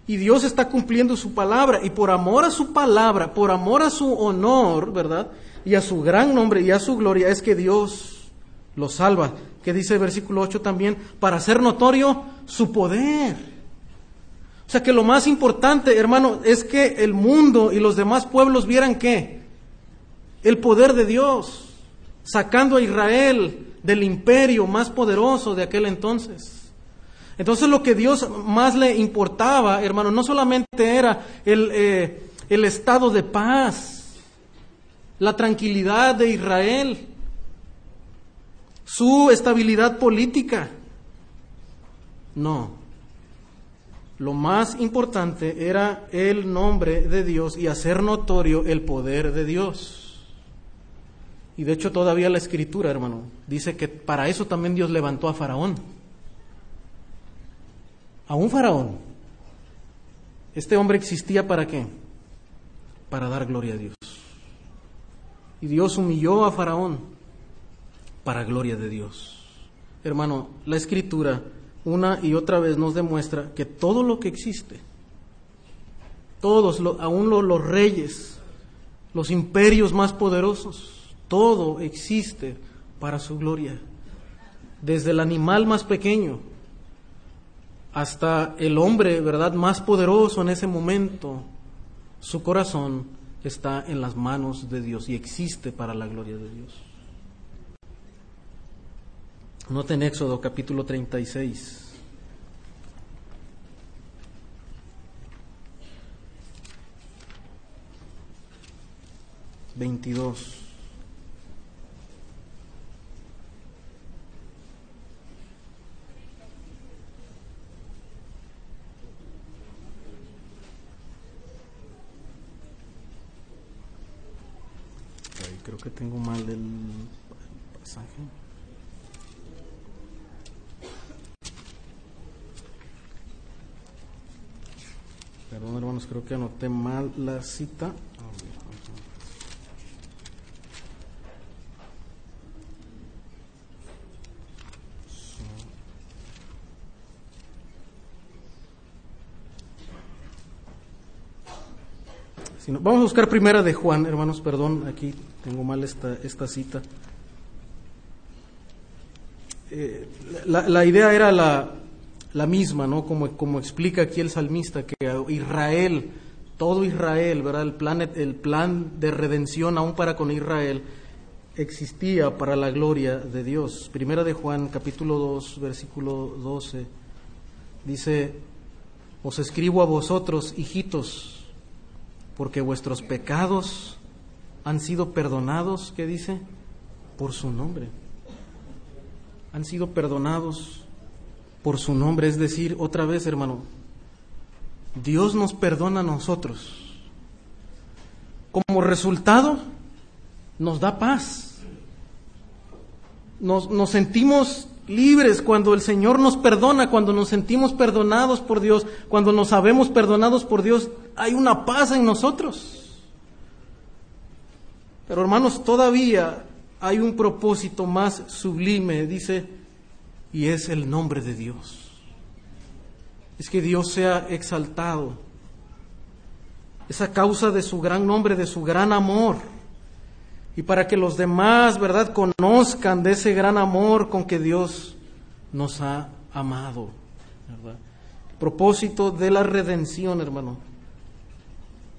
Y Dios está cumpliendo su palabra, y por amor a su palabra, por amor a su honor, ¿verdad? Y a su gran nombre y a su gloria, es que Dios los salva. Que dice el versículo 8 también, para hacer notorio su poder. O sea que lo más importante, hermano, es que el mundo y los demás pueblos vieran que el poder de Dios, sacando a Israel del imperio más poderoso de aquel entonces. Entonces lo que Dios más le importaba, hermano, no solamente era el, eh, el estado de paz, la tranquilidad de Israel, su estabilidad política. No. Lo más importante era el nombre de Dios y hacer notorio el poder de Dios. Y de hecho todavía la escritura, hermano, dice que para eso también Dios levantó a Faraón. A un Faraón. Este hombre existía para qué? Para dar gloria a Dios. Y Dios humilló a Faraón para gloria de Dios. Hermano, la escritura una y otra vez nos demuestra que todo lo que existe, todos, aún los reyes, los imperios más poderosos, todo existe para su gloria. Desde el animal más pequeño hasta el hombre, ¿verdad?, más poderoso en ese momento, su corazón está en las manos de Dios y existe para la gloria de Dios. Noten Éxodo capítulo 36. 22. Creo que tengo mal el pasaje. Perdón, hermanos, creo que anoté mal la cita. vamos a buscar primera de Juan, hermanos, perdón, aquí tengo mal esta, esta cita. Eh, la, idea era la, la misma, ¿no? Como, como, explica aquí el salmista, que Israel, todo Israel, ¿verdad? El plan, el plan de redención aún para con Israel existía para la gloria de Dios. Primera de Juan, capítulo 2, versículo 12, dice, os escribo a vosotros, hijitos, porque vuestros pecados han sido perdonados, ¿qué dice? Por su nombre. Han sido perdonados por su nombre, es decir, otra vez, hermano, Dios nos perdona a nosotros. Como resultado, nos da paz. Nos, nos sentimos libres cuando el Señor nos perdona, cuando nos sentimos perdonados por Dios, cuando nos sabemos perdonados por Dios, hay una paz en nosotros. Pero hermanos, todavía hay un propósito más sublime, dice, y es el nombre de Dios. Es que Dios sea exaltado. Esa causa de su gran nombre, de su gran amor. Y para que los demás, ¿verdad?, conozcan de ese gran amor con que Dios nos ha amado. El propósito de la redención, hermano,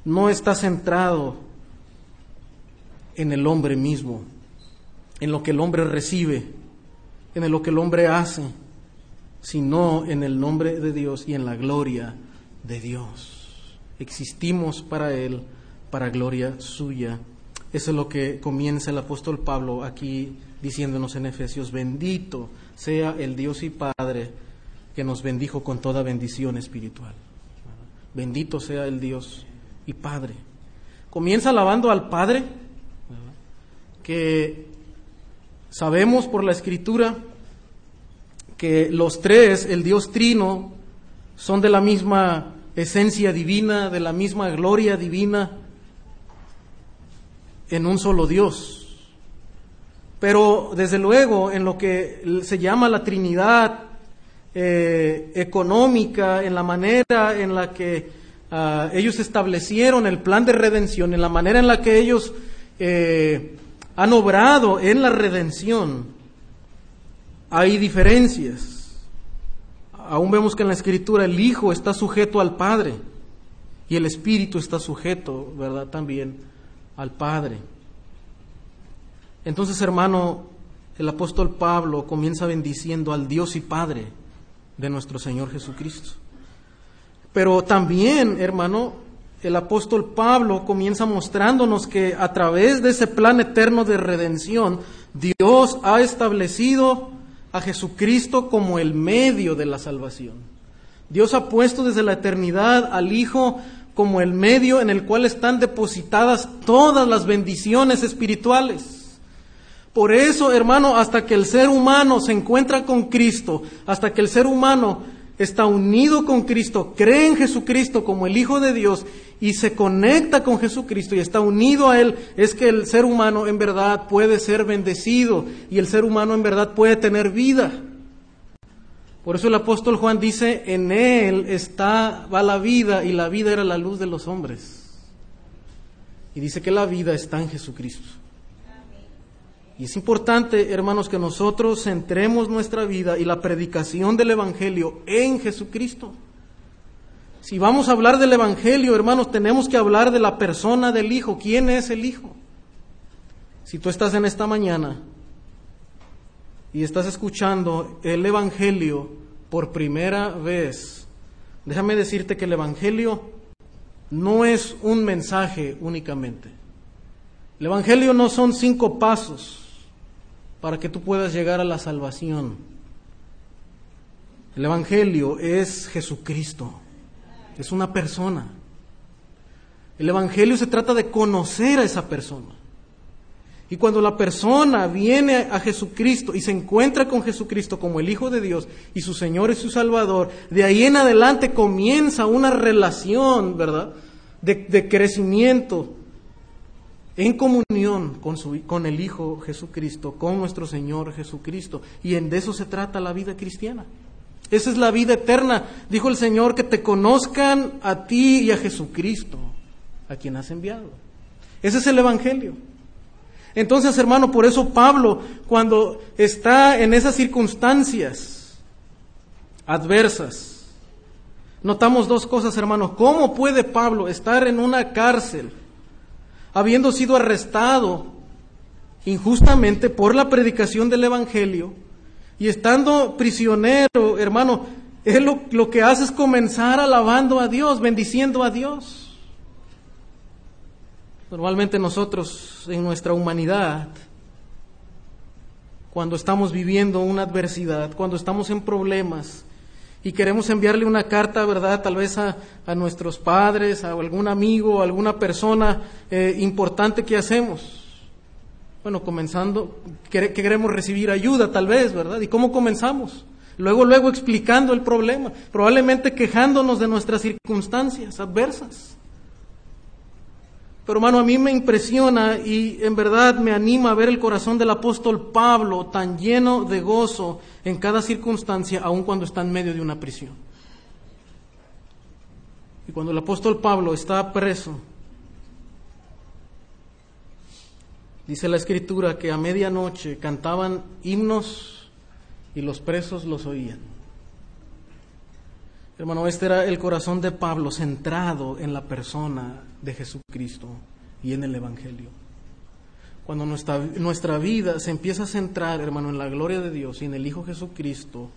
no está centrado en el hombre mismo, en lo que el hombre recibe, en lo que el hombre hace, sino en el nombre de Dios y en la gloria de Dios. Existimos para Él, para gloria suya. Eso es lo que comienza el apóstol Pablo aquí diciéndonos en Efesios, bendito sea el Dios y Padre que nos bendijo con toda bendición espiritual. Bendito sea el Dios y Padre. Comienza alabando al Padre, que sabemos por la Escritura que los tres, el Dios Trino, son de la misma esencia divina, de la misma gloria divina, en un solo Dios. Pero desde luego en lo que se llama la Trinidad eh, económica, en la manera en la que ah, ellos establecieron el plan de redención, en la manera en la que ellos eh, han obrado en la redención, hay diferencias. Aún vemos que en la Escritura el Hijo está sujeto al Padre y el Espíritu está sujeto, ¿verdad? También al Padre. Entonces, hermano, el apóstol Pablo comienza bendiciendo al Dios y Padre de nuestro Señor Jesucristo. Pero también, hermano, el apóstol Pablo comienza mostrándonos que a través de ese plan eterno de redención, Dios ha establecido a Jesucristo como el medio de la salvación. Dios ha puesto desde la eternidad al Hijo como el medio en el cual están depositadas todas las bendiciones espirituales. Por eso, hermano, hasta que el ser humano se encuentra con Cristo, hasta que el ser humano está unido con Cristo, cree en Jesucristo como el Hijo de Dios y se conecta con Jesucristo y está unido a Él, es que el ser humano en verdad puede ser bendecido y el ser humano en verdad puede tener vida. Por eso el apóstol Juan dice, en Él está, va la vida y la vida era la luz de los hombres. Y dice que la vida está en Jesucristo. Y es importante, hermanos, que nosotros centremos nuestra vida y la predicación del Evangelio en Jesucristo. Si vamos a hablar del Evangelio, hermanos, tenemos que hablar de la persona del Hijo. ¿Quién es el Hijo? Si tú estás en esta mañana y estás escuchando el Evangelio por primera vez, déjame decirte que el Evangelio no es un mensaje únicamente. El Evangelio no son cinco pasos para que tú puedas llegar a la salvación. El Evangelio es Jesucristo, es una persona. El Evangelio se trata de conocer a esa persona. Y cuando la persona viene a Jesucristo y se encuentra con Jesucristo como el Hijo de Dios y su Señor y su Salvador, de ahí en adelante comienza una relación, ¿verdad? De, de crecimiento, en comunión con, su, con el Hijo Jesucristo, con nuestro Señor Jesucristo. Y en de eso se trata la vida cristiana. Esa es la vida eterna. Dijo el Señor que te conozcan a ti y a Jesucristo, a quien has enviado. Ese es el Evangelio. Entonces, hermano, por eso Pablo, cuando está en esas circunstancias adversas, notamos dos cosas, hermano. ¿Cómo puede Pablo estar en una cárcel? Habiendo sido arrestado injustamente por la predicación del Evangelio y estando prisionero, hermano, él lo, lo, que hace es comenzar alabando a Dios, bendiciendo a Dios. Normalmente nosotros en nuestra humanidad, cuando estamos viviendo una adversidad, cuando estamos en problemas, y queremos enviarle una carta, ¿verdad? Tal vez a, nuestros padres, a algún amigo, a alguna persona eh, importante que hacemos. Bueno, comenzando, que, queremos recibir ayuda, tal vez, ¿verdad? ¿Y cómo comenzamos? Luego, luego explicando el problema, probablemente quejándonos de nuestras circunstancias adversas. Pero hermano, a mí me impresiona y en verdad me anima a ver el corazón del apóstol Pablo tan lleno de gozo en cada circunstancia, aun cuando está en medio de una prisión. Y cuando el apóstol Pablo está preso, dice la escritura que a medianoche cantaban himnos y los presos los oían. Hermano, este era el corazón de Pablo centrado en la persona de Jesucristo y en el Evangelio. Cuando nuestra, nuestra vida se empieza a centrar, hermano, en la gloria de Dios y en el Hijo Jesucristo,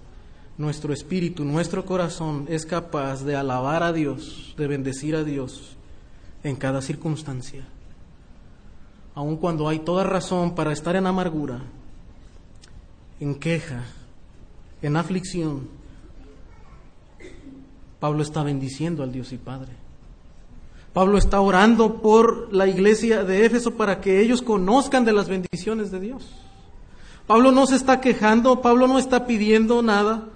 nuestro espíritu, nuestro corazón es capaz de alabar a Dios, de bendecir a Dios en cada circunstancia. Aun cuando hay toda razón para estar en amargura, en queja, en aflicción, Pablo está bendiciendo al Dios y Padre. Pablo está orando por la iglesia de Éfeso para que ellos conozcan de las bendiciones de Dios. Pablo no se está quejando, Pablo no está pidiendo nada.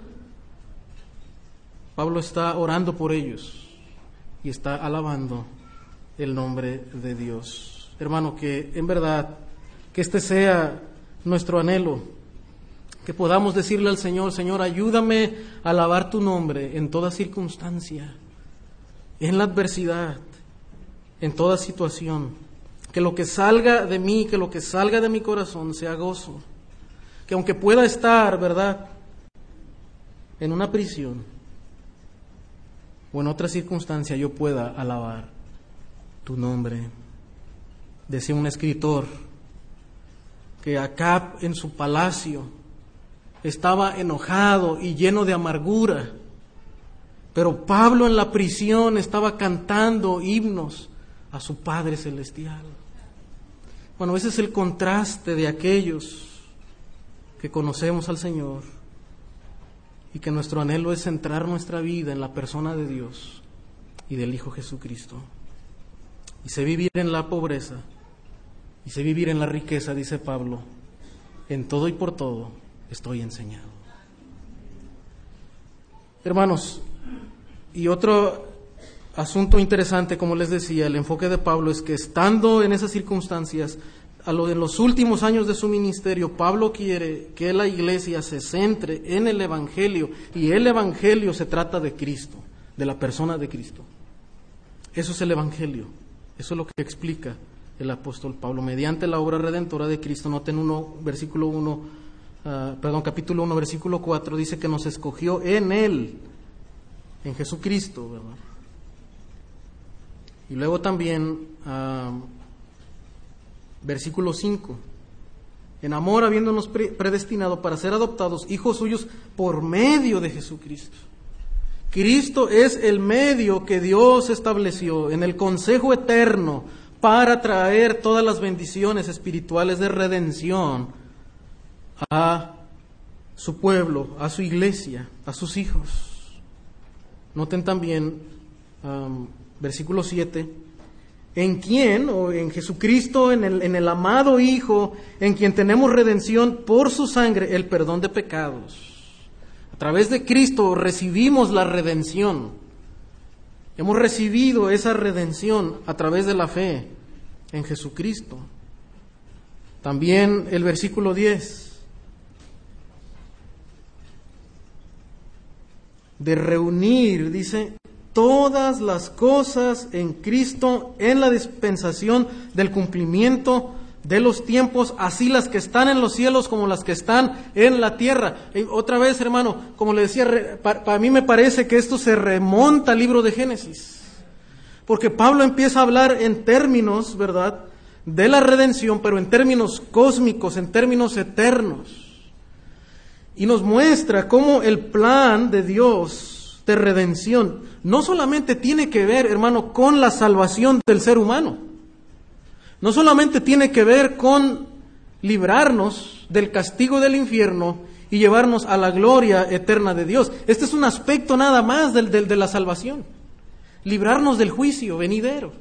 Pablo está orando por ellos y está alabando el nombre de Dios. Hermano, que en verdad, que este sea nuestro anhelo que podamos decirle al Señor, Señor, ayúdame a alabar tu nombre en toda circunstancia, en la adversidad, en toda situación. Que lo que salga de mí, que lo que salga de mi corazón sea gozo. Que aunque pueda estar, ¿verdad?, en una prisión o en otra circunstancia, yo pueda alabar tu nombre. Decía un escritor que acá en su palacio, estaba enojado y lleno de amargura. Pero Pablo en la prisión estaba cantando himnos a su Padre Celestial. Bueno, ese es el contraste de aquellos que conocemos al Señor y que nuestro anhelo es centrar nuestra vida en la persona de Dios y del Hijo Jesucristo. Y sé vivir en la pobreza y sé vivir en la riqueza, dice Pablo, en todo y por todo estoy enseñado. Hermanos, y otro asunto interesante, como les decía, el enfoque de Pablo es que estando en esas circunstancias, a lo, en los últimos años de su ministerio, Pablo quiere que la iglesia se centre en el Evangelio y el Evangelio se trata de Cristo, de la persona de Cristo. Eso es el Evangelio, eso es lo que explica el apóstol Pablo. Mediante la obra redentora de Cristo, noten uno, versículo 1 Ah, perdón, capítulo 1, versículo 4, dice que nos escogió en Él, en Jesucristo, ¿verdad? Y luego también, ah, versículo 5, en amor habiéndonos predestinado para ser adoptados hijos suyos por medio de Jesucristo. Cristo es el medio que Dios estableció en el consejo eterno para traer todas las bendiciones espirituales de redención a su pueblo, a su iglesia, a sus hijos. Noten también versículo 7, en quien, o en Jesucristo, en el, en el amado Hijo, en quien tenemos redención por su sangre, el perdón de pecados. A través de Cristo recibimos la redención. Hemos recibido esa redención a través de la fe en Jesucristo. También el versículo 10. de reunir, dice, todas las cosas en Cristo en la dispensación del cumplimiento de los tiempos, así las que están en los cielos como las que están en la tierra. Otra vez, hermano, como le decía, para, mí me parece que esto se remonta al libro de Génesis, porque Pablo empieza a hablar en términos, ¿verdad?, de la redención, pero en términos cósmicos, en términos eternos. Y nos muestra cómo el plan de Dios de redención no solamente tiene que ver, hermano, con la salvación del ser humano. No solamente tiene que ver con librarnos del castigo del infierno y llevarnos a la gloria eterna de Dios. Este es un aspecto nada más del, de la salvación. Librarnos del juicio venidero.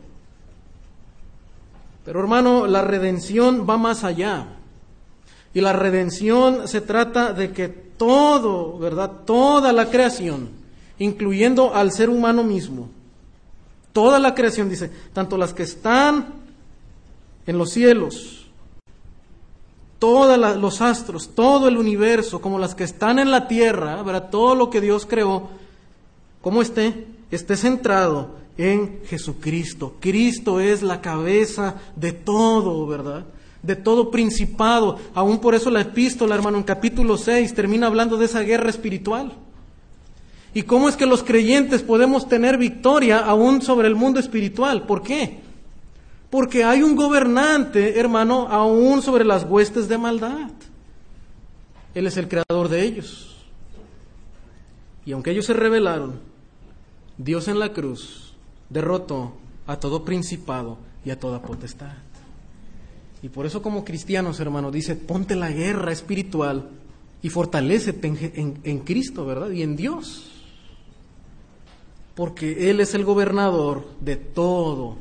Pero hermano, la redención va más allá. Y la redención se trata de que todo, ¿verdad? Toda la creación, incluyendo al ser humano mismo, toda la creación, dice, tanto las que están en los cielos, todos los astros, todo el universo, como las que están en la tierra, ¿verdad? todo lo que Dios creó, como esté, esté centrado en Jesucristo. Cristo es la cabeza de todo, ¿verdad? De todo principado. Aún por eso la epístola, hermano, en capítulo 6 termina hablando de esa guerra espiritual. ¿Y cómo es que los creyentes podemos tener victoria aún sobre el mundo espiritual? ¿Por qué? Porque hay un gobernante, hermano, aún sobre las huestes de maldad. Él es el creador de ellos. Y aunque ellos se rebelaron, Dios en la cruz derrotó a todo principado y a toda potestad. Y por eso como cristianos, hermano, dice, ponte la guerra espiritual y fortalecete en, en Cristo, ¿verdad? Y en Dios. Porque Él es el gobernador de todo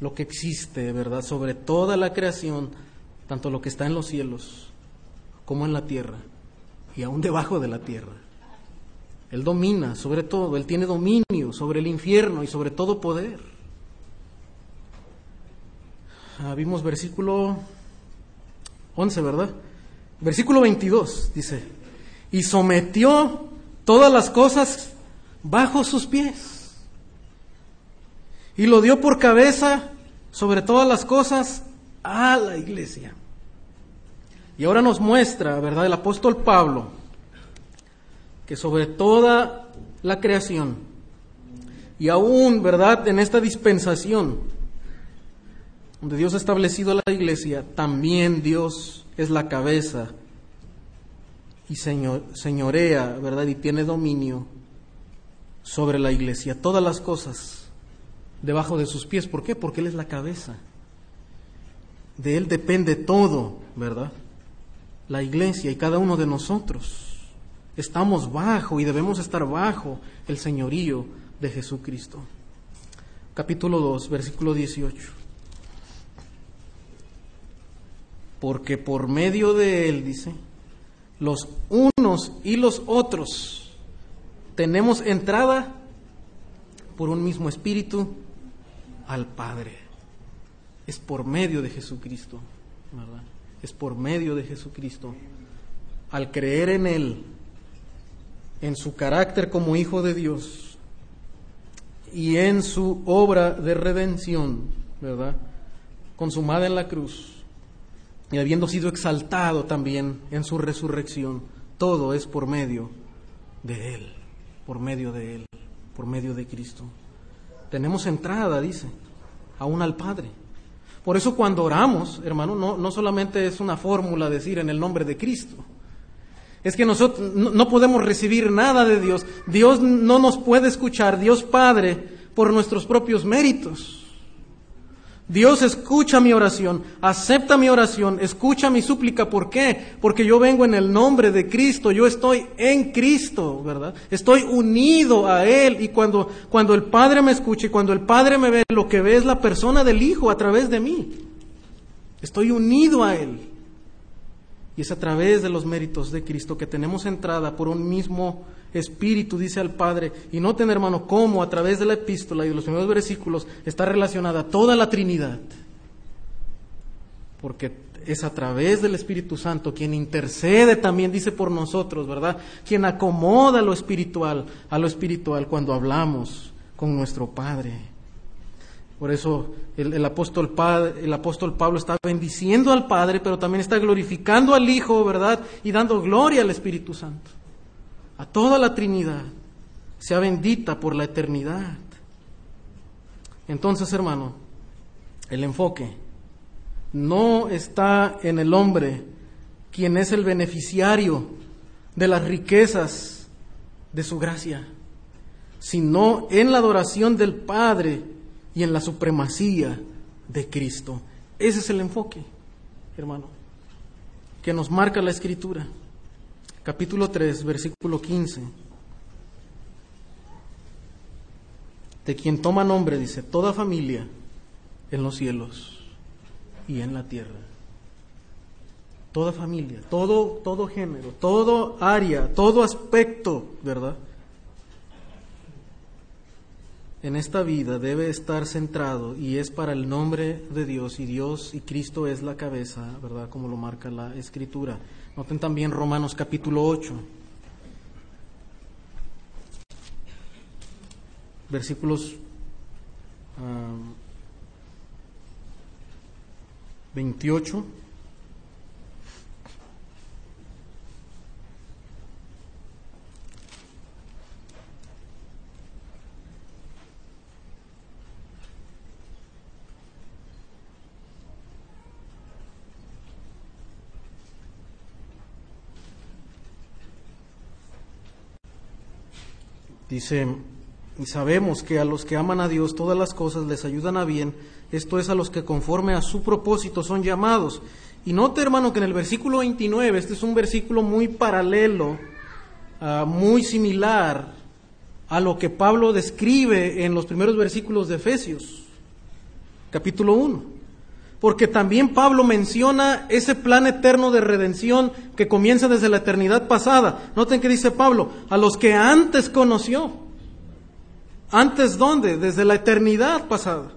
lo que existe, ¿verdad? Sobre toda la creación, tanto lo que está en los cielos como en la tierra y aún debajo de la tierra. Él domina sobre todo, Él tiene dominio sobre el infierno y sobre todo poder. Ah, vimos versículo 11, ¿verdad? Versículo 22 dice, y sometió todas las cosas bajo sus pies y lo dio por cabeza sobre todas las cosas a la iglesia. Y ahora nos muestra, ¿verdad?, el apóstol Pablo, que sobre toda la creación, y aún, ¿verdad?, en esta dispensación, donde Dios ha establecido la iglesia, también Dios es la cabeza y señorea, ¿verdad?, y tiene dominio sobre la iglesia. Todas las cosas debajo de sus pies. ¿Por qué? Porque Él es la cabeza. De Él depende todo, ¿verdad? La iglesia y cada uno de nosotros. Estamos bajo y debemos estar bajo el señorío de Jesucristo. Capítulo 2, versículo 18. Porque por medio de Él, dice, los unos y los otros tenemos entrada por un mismo espíritu al Padre. Es por medio de Jesucristo, ¿verdad? Es por medio de Jesucristo. Al creer en Él, en su carácter como Hijo de Dios y en su obra de redención, ¿verdad? Consumada en la cruz y habiendo sido exaltado también en su resurrección, todo es por medio de Él, por medio de Él, por medio de Cristo. Tenemos entrada, dice, aún al Padre. Por eso cuando oramos, hermano, no, no solamente es una fórmula decir en el nombre de Cristo. Es que nosotros no podemos recibir nada de Dios. Dios no nos puede escuchar, Dios Padre, por nuestros propios méritos. Dios escucha mi oración, acepta mi oración, escucha mi súplica. ¿Por qué? Porque yo vengo en el nombre de Cristo, yo estoy en Cristo, ¿verdad? Estoy unido a Él y cuando, cuando el Padre me escucha y cuando el Padre me ve, lo que ve es la persona del Hijo a través de mí. Estoy unido a Él. Y es a través de los méritos de Cristo que tenemos entrada por un mismo espíritu, dice al Padre, y no tener hermano cómo a través de la epístola y de los primeros versículos está relacionada toda la Trinidad. Porque es a través del Espíritu Santo quien intercede también, dice por nosotros, ¿verdad? Quien acomoda lo espiritual a lo espiritual cuando hablamos con nuestro Padre. Por eso el, apóstol, el apóstol Pablo está bendiciendo al Padre, pero también está glorificando al Hijo, ¿verdad? Y dando gloria al Espíritu Santo a toda la Trinidad, sea bendita por la eternidad. Entonces, hermano, el enfoque no está en el hombre, quien es el beneficiario de las riquezas de su gracia, sino en la adoración del Padre y en la supremacía de Cristo. Ese es el enfoque, hermano, que nos marca la Escritura capítulo 3, versículo 15. De quien toma nombre, dice, toda familia en los cielos y en la tierra. Toda familia, todo, todo género, todo área, todo aspecto, ¿verdad? en esta vida debe estar centrado y es para el nombre de Dios y Dios y Cristo es la cabeza, ¿verdad? Como lo marca la escritura. Noten también Romanos capítulo 8. Versículos 28 Dice, y sabemos que a los que aman a Dios todas las cosas les ayudan a bien, esto es a los que conforme a su propósito son llamados. Y note, hermano, que en el versículo 29, este es un versículo muy paralelo, ah, muy similar a lo que Pablo describe en los primeros versículos de Efesios, capítulo 1 porque también Pablo menciona ese plan eterno de redención que comienza desde la eternidad pasada. Noten que dice Pablo, a los que antes conoció. ¿Antes dónde? Desde la eternidad pasada.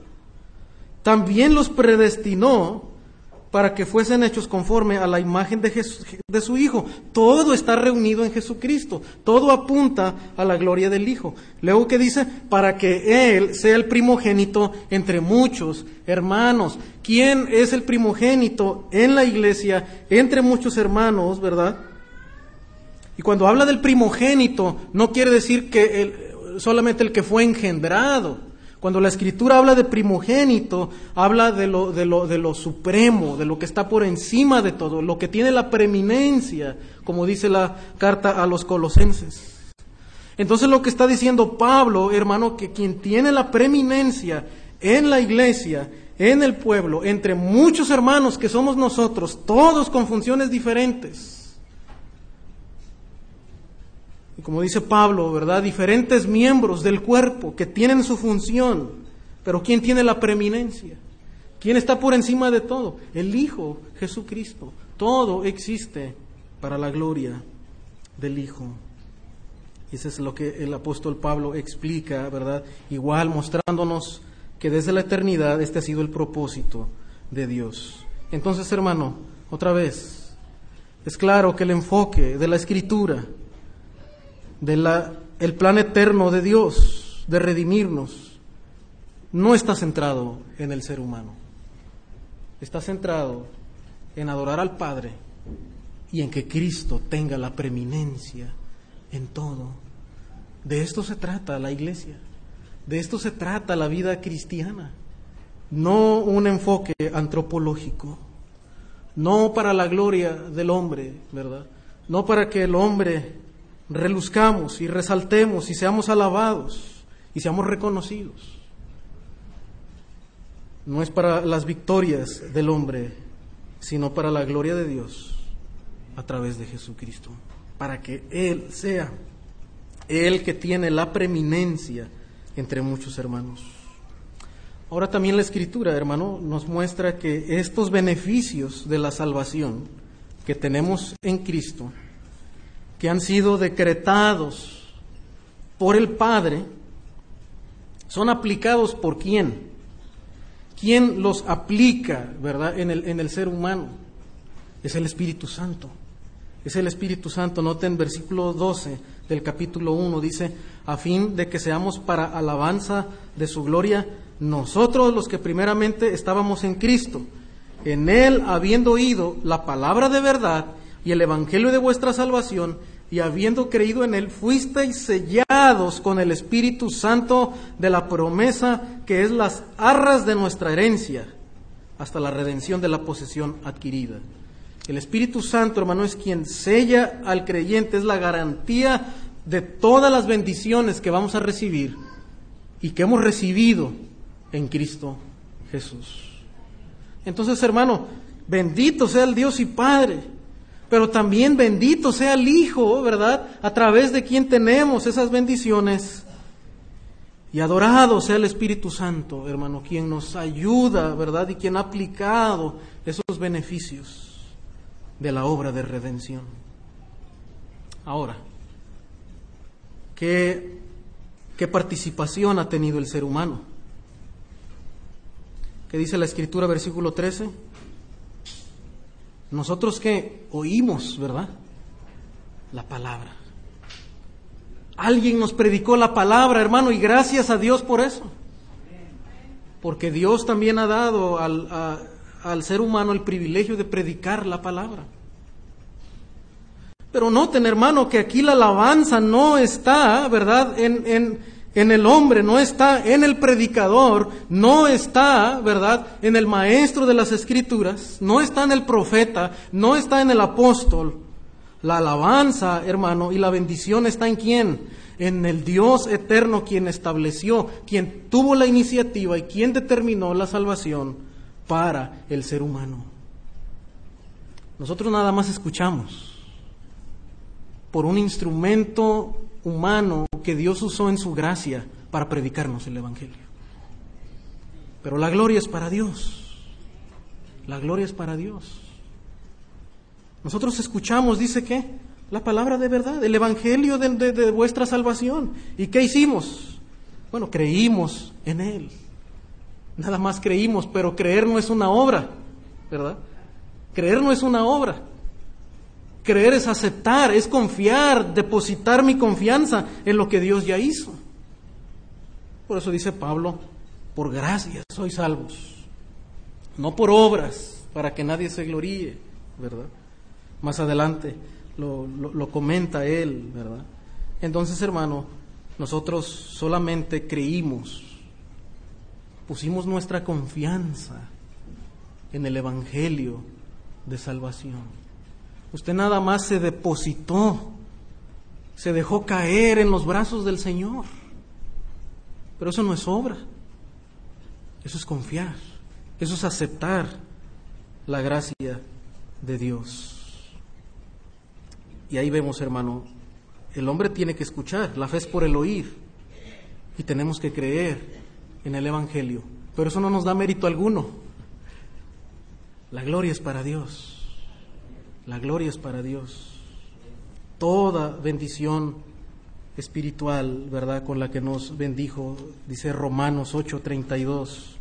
También los predestinó para que fuesen hechos conforme a la imagen de, de su Hijo. Todo está reunido en Jesucristo, todo apunta a la gloria del Hijo. Luego que dice, para que Él sea el primogénito entre muchos hermanos. ¿Quién es el primogénito en la iglesia entre muchos hermanos, verdad? Y cuando habla del primogénito, no quiere decir que solamente el que fue engendrado cuando la escritura habla de primogénito, habla de lo, de, lo, de lo supremo, de lo que está por encima de todo, lo que tiene la preeminencia, como dice la carta a los colosenses. Entonces lo que está diciendo Pablo, hermano, que quien tiene la preeminencia en la iglesia, en el pueblo, entre muchos hermanos que somos nosotros, todos con funciones diferentes, y como dice Pablo, ¿verdad? Diferentes miembros del cuerpo que tienen su función, pero ¿quién tiene la preeminencia? ¿Quién está por encima de todo? El Hijo, Jesucristo. Todo existe para la gloria del Hijo. Y eso es lo que el apóstol Pablo explica, ¿verdad? Igual mostrándonos que desde la eternidad este ha sido el propósito de Dios. Entonces, hermano, otra vez, es claro que el enfoque de la escritura del plan eterno de Dios de redimirnos no está centrado en el ser humano. Está centrado en adorar al Padre y en que Cristo tenga la preeminencia en todo. De esto se trata la iglesia. De esto se trata la vida cristiana. No un enfoque antropológico. No para la gloria del hombre, ¿verdad? No para que el hombre reluzcamos y resaltemos y seamos alabados y seamos reconocidos. No es para las victorias del hombre, sino para la gloria de Dios a través de Jesucristo, para que Él sea Él que tiene la preeminencia entre muchos hermanos. Ahora también la escritura, hermano, nos muestra que estos beneficios de la salvación que tenemos en Cristo, que han sido decretados por el Padre son aplicados por quién? ¿Quién los aplica, verdad, en el, en el ser humano? Es el Espíritu Santo. Es el Espíritu Santo. Noten versículo 12 del capítulo 1. Dice, a fin de que seamos para alabanza de su gloria, nosotros los que primeramente estábamos en Cristo, en Él habiendo oído la palabra de verdad y el Evangelio de vuestra salvación, y habiendo creído en Él, fuisteis sellados con el Espíritu Santo de la promesa que es las arras de nuestra herencia hasta la redención de la posesión adquirida. El Espíritu Santo, hermano, es quien sella al creyente, es la garantía de todas las bendiciones que vamos a recibir y que hemos recibido en Cristo Jesús. Entonces, hermano, bendito sea el Dios y Padre pero también bendito sea el Hijo, ¿verdad? A través de quien tenemos esas bendiciones. Y adorado sea el Espíritu Santo, hermano, quien nos ayuda, ¿verdad? Y quien ha aplicado esos beneficios de la obra de redención. Ahora, ¿qué ¿Qué participación ha tenido el ser humano? ¿Qué dice la escritura, versículo 13? Nosotros que oímos, ¿verdad? La palabra. Alguien nos predicó la palabra, hermano, y gracias a Dios por eso. Porque Dios también ha dado al, al ser humano el privilegio de predicar la palabra. Pero noten, hermano, que aquí la alabanza no está, ¿verdad?, en, en, en, el hombre, no está en el predicador, no está, ¿verdad?, en el maestro de las escrituras, no está en el profeta, no está en el apóstol. La alabanza, hermano, y la bendición está en quién? En el Dios eterno quien estableció, quien tuvo la iniciativa y quien determinó la salvación para el ser humano. Nosotros nada más escuchamos por un instrumento humano que Dios usó en su gracia para predicarnos el Evangelio. Pero la gloria es para Dios. La gloria es para Dios. Nosotros escuchamos, dice que, la palabra de verdad, el Evangelio de, de, vuestra salvación. ¿Y qué hicimos? Bueno, creímos en Él. Nada más creímos, pero creer no es una obra, ¿verdad? Creer no es una obra. Creer es aceptar, es confiar, depositar mi confianza en lo que Dios ya hizo. Por eso dice Pablo, por gracia sois salvos, no por obras, para que nadie se gloríe, ¿verdad? Más adelante lo, lo comenta él, ¿verdad? Entonces, hermano, nosotros solamente creímos, pusimos nuestra confianza en el Evangelio de salvación. Usted nada más se depositó, se dejó caer en los brazos del Señor. Pero eso no es obra, eso es confiar, eso es aceptar la gracia de Dios. Y ahí vemos, hermano, el hombre tiene que escuchar, la fe es por el oír, y tenemos que creer en el Evangelio. Pero eso no nos da mérito alguno. La gloria es para Dios. La gloria es para Dios. Toda bendición espiritual, ¿verdad? Con la que nos bendijo, dice Romanos 8:32.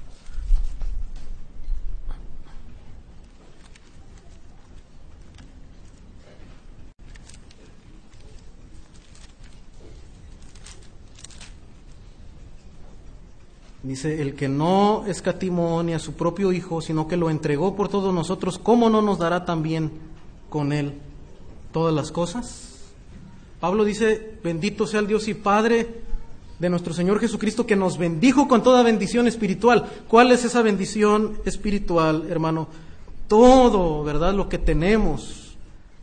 Dice, el que no escatimó ni a su propio Hijo, sino que lo entregó por todos nosotros, ¿cómo no nos dará también con Él todas las cosas. Pablo dice, bendito sea el Dios y Padre de nuestro Señor Jesucristo que nos bendijo con toda bendición espiritual. ¿Cuál es esa bendición espiritual, hermano? Todo, ¿verdad? Lo que tenemos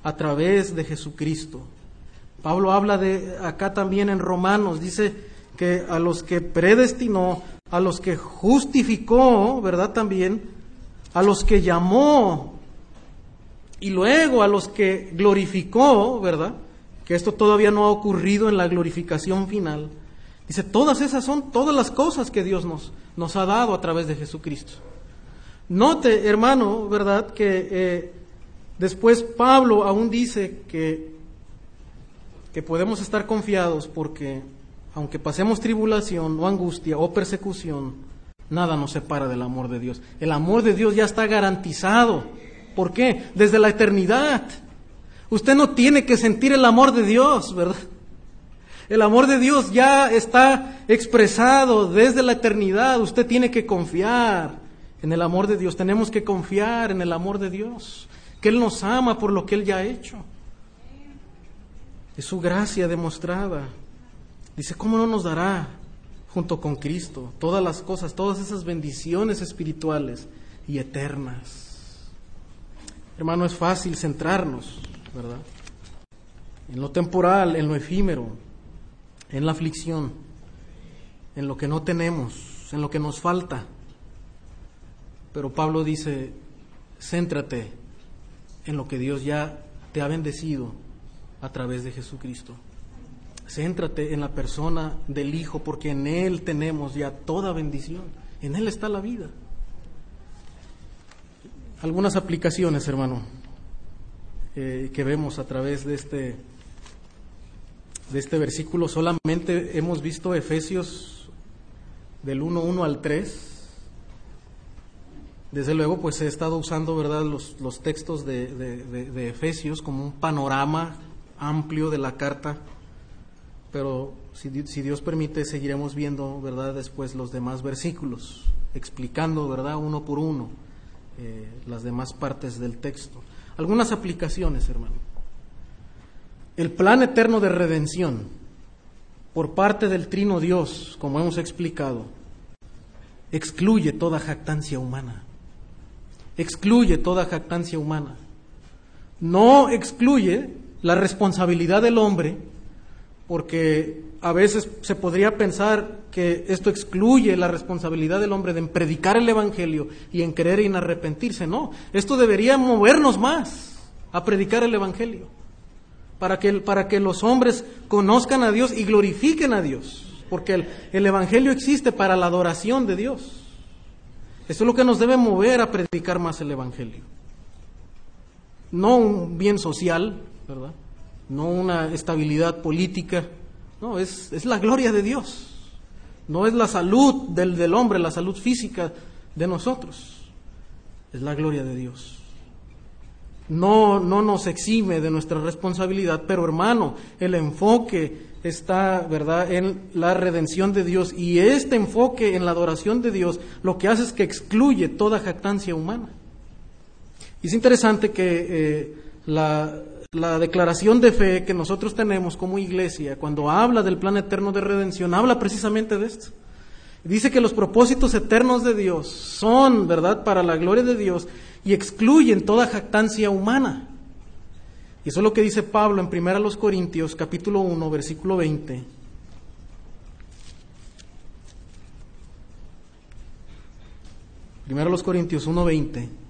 a través de Jesucristo. Pablo habla de acá también en Romanos, dice que a los que predestinó, a los que justificó, ¿verdad? También, a los que llamó, y luego a los que glorificó, ¿verdad? Que esto todavía no ha ocurrido en la glorificación final. Dice, todas esas son todas las cosas que Dios nos, nos ha dado a través de Jesucristo. Note, hermano, ¿verdad? Que eh, después Pablo aún dice que, que podemos estar confiados porque aunque pasemos tribulación o angustia o persecución, nada nos separa del amor de Dios. El amor de Dios ya está garantizado. ¿Por qué? Desde la eternidad. Usted no tiene que sentir el amor de Dios, ¿verdad? El amor de Dios ya está expresado desde la eternidad. Usted tiene que confiar en el amor de Dios. Tenemos que confiar en el amor de Dios. Que Él nos ama por lo que Él ya ha hecho. Es su gracia demostrada. Dice, ¿cómo no nos dará junto con Cristo todas las cosas, todas esas bendiciones espirituales y eternas? Hermano, es fácil centrarnos, ¿verdad? En lo temporal, en lo efímero, en la aflicción, en lo que no tenemos, en lo que nos falta. Pero Pablo dice, céntrate en lo que Dios ya te ha bendecido a través de Jesucristo. Céntrate en la persona del Hijo, porque en Él tenemos ya toda bendición. En Él está la vida algunas aplicaciones, hermano, eh, que vemos a través de este de este versículo solamente hemos visto Efesios del 1.1 al 3. Desde luego, pues he estado usando, ¿verdad?, los, los textos de, de, Efesios como un panorama amplio de la carta, pero si, si, Dios permite, seguiremos viendo, ¿verdad?, después los demás versículos, explicando, ¿verdad?, uno por uno eh, las demás partes del texto. Algunas aplicaciones, hermano. El plan eterno de redención por parte del Trino Dios, como hemos explicado, excluye toda jactancia humana excluye toda jactancia humana. No excluye la responsabilidad del hombre, porque a veces se podría pensar que esto excluye la responsabilidad del hombre de predicar el Evangelio y en querer y en arrepentirse. No, esto debería movernos más a predicar el Evangelio, para que, para que los hombres conozcan a Dios y glorifiquen a Dios, porque el, el Evangelio existe para la adoración de Dios. Esto es lo que nos debe mover a predicar más el Evangelio. No un bien social, ¿verdad? No una estabilidad política. No, es, es la gloria de Dios. No es la salud del, del hombre, la salud física de nosotros. Es la gloria de Dios. No, no nos exime de nuestra responsabilidad, pero hermano, el enfoque está, ¿verdad?, en la redención de Dios y este enfoque en la adoración de Dios lo que hace es que excluye toda jactancia humana. Y es interesante que eh, la, la declaración de fe que nosotros tenemos como iglesia, cuando habla del plan eterno de redención, habla precisamente de esto. Dice que los propósitos eternos de Dios son, ¿verdad?, para la gloria de Dios y excluyen toda jactancia humana. Y eso es lo que dice Pablo en 1 Corintios capítulo 1 versículo 20. Primero los Corintios 1:20.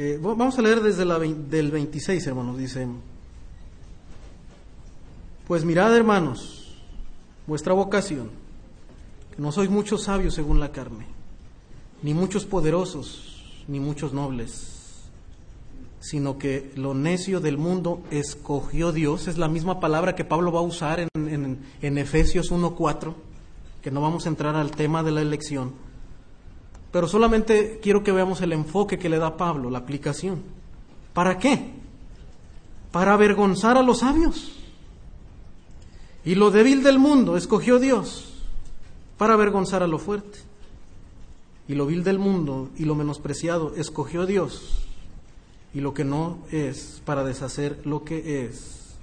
Eh, vamos a leer desde la, del 26, hermanos. Dice, pues mirad, hermanos, vuestra vocación, que no sois muchos sabios según la carne, ni muchos poderosos, ni muchos nobles, sino que lo necio del mundo escogió Dios. Es la misma palabra que Pablo va a usar en, en, en Efesios 1.4, que no vamos a entrar al tema de la elección pero solamente quiero que veamos el enfoque que le da Pablo, la aplicación. ¿Para qué? Para avergonzar a los sabios. Y lo débil del mundo escogió Dios para avergonzar a lo fuerte. Y lo vil del mundo y lo menospreciado escogió Dios. Y lo que no es para deshacer lo que es,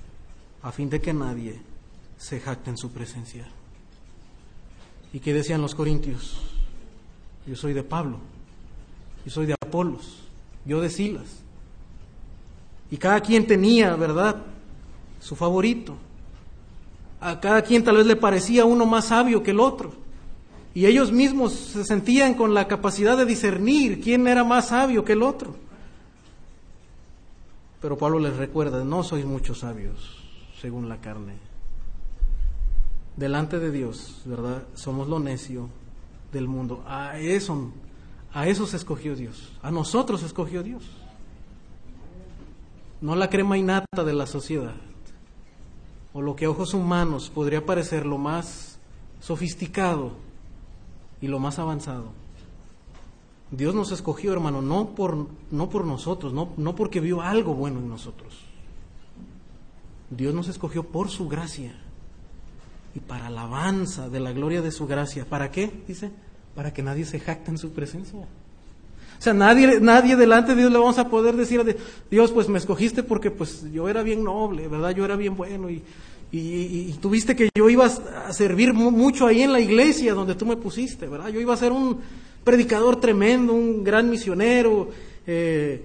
a fin de que nadie se jacte en su presencia. ¿Y qué decían los corintios? Yo soy de Pablo, yo soy de Apolos, yo de Silas. Y cada quien tenía, ¿verdad? Su favorito. A cada quien tal vez le parecía uno más sabio que el otro. Y ellos mismos se sentían con la capacidad de discernir quién era más sabio que el otro. Pero Pablo les recuerda, no sois muchos sabios según la carne. Delante de Dios, ¿verdad? Somos lo necio, del mundo. A eso, a eso se escogió Dios. A nosotros escogió Dios. No la crema innata de la sociedad. O lo que a ojos humanos podría parecer lo más sofisticado y lo más avanzado. Dios nos escogió, hermano, no por, no por nosotros, no, no porque vio algo bueno en nosotros. Dios nos escogió por su gracia y para alabanza de la gloria de su gracia. ¿Para qué? Dice, para que nadie se jacte en su presencia. O sea, nadie, nadie delante de Dios le vamos a poder decir Dios, pues me escogiste porque pues yo era bien noble, ¿verdad? Yo era bien bueno y, y, tuviste que yo iba a servir mucho ahí en la iglesia donde tú me pusiste, ¿verdad? Yo iba a ser un predicador tremendo, un gran misionero, eh,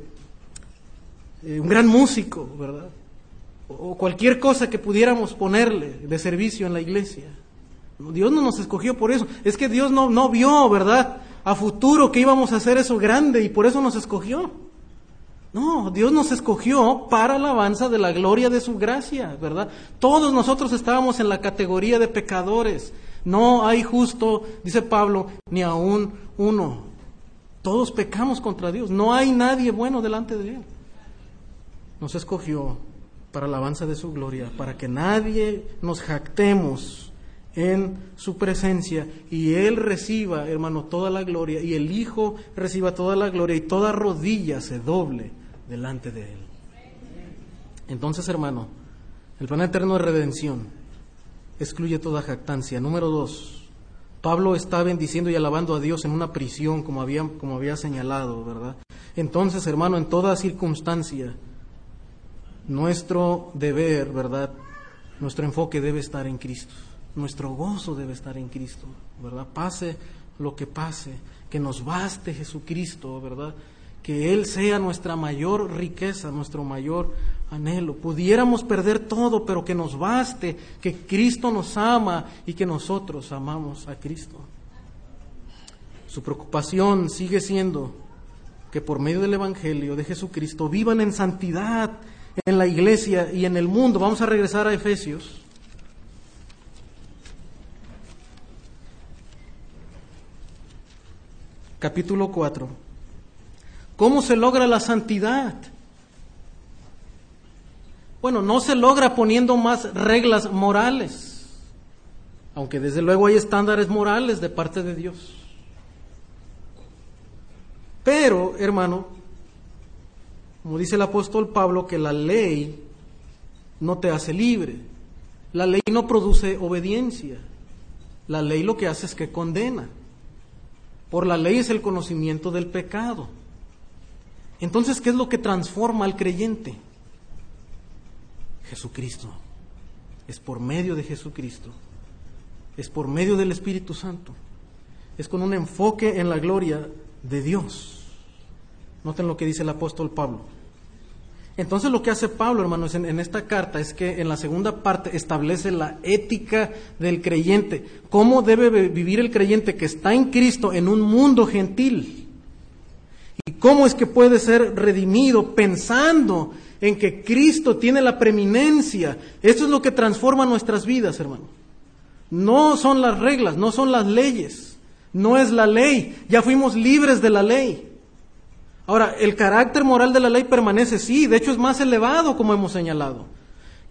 eh, un gran músico, ¿verdad? O cualquier cosa que pudiéramos ponerle de servicio en la iglesia. Dios no nos escogió por eso. Es que Dios no, no vio, ¿verdad? A futuro que íbamos a hacer eso grande y por eso nos escogió. No, Dios nos escogió para alabanza de la gloria de su gracia, ¿verdad? Todos nosotros estábamos en la categoría de pecadores. No hay justo, dice Pablo, ni aún uno. Todos pecamos contra Dios. No hay nadie bueno delante de Él. Nos escogió para alabanza de su gloria, para que nadie nos jactemos en su presencia y Él reciba, hermano, toda la gloria y el Hijo reciba toda la gloria y toda rodilla se doble delante de Él. Entonces, hermano, el plan eterno de redención excluye toda jactancia. Número dos, Pablo está bendiciendo y alabando a Dios en una prisión, como había, como había señalado, ¿verdad? Entonces, hermano, en toda circunstancia, nuestro deber, ¿verdad? Nuestro enfoque debe estar en Cristo. Nuestro gozo debe estar en Cristo, ¿verdad? Pase lo que pase, que nos baste Jesucristo, ¿verdad? Que Él sea nuestra mayor riqueza, nuestro mayor anhelo. Pudiéramos perder todo, pero que nos baste, que Cristo nos ama y que nosotros amamos a Cristo. Su preocupación sigue siendo que por medio del Evangelio de Jesucristo vivan en santidad en la iglesia y en el mundo. Vamos a regresar a Efesios. Capítulo 4. ¿Cómo se logra la santidad? Bueno, no se logra poniendo más reglas morales, aunque desde luego hay estándares morales de parte de Dios. Pero, hermano, como dice el apóstol Pablo, que la ley no te hace libre. La ley no produce obediencia. La ley lo que hace es que condena. Por la ley es el conocimiento del pecado. Entonces, ¿qué es lo que transforma al creyente? Jesucristo. Es por medio de Jesucristo. Es por medio del Espíritu Santo. Es con un enfoque en la gloria de Dios. Noten lo que dice el apóstol Pablo. Entonces lo que hace Pablo, hermanos, en, esta carta es que en la segunda parte establece la ética del creyente. ¿Cómo debe vivir el creyente que está en Cristo en un mundo gentil? ¿Y cómo es que puede ser redimido pensando en que Cristo tiene la preeminencia? Eso es lo que transforma nuestras vidas, hermano. No son las reglas, no son las leyes, no es la ley. Ya fuimos libres de la ley. Ahora, el carácter moral de la ley permanece, sí, de hecho es más elevado, como hemos señalado.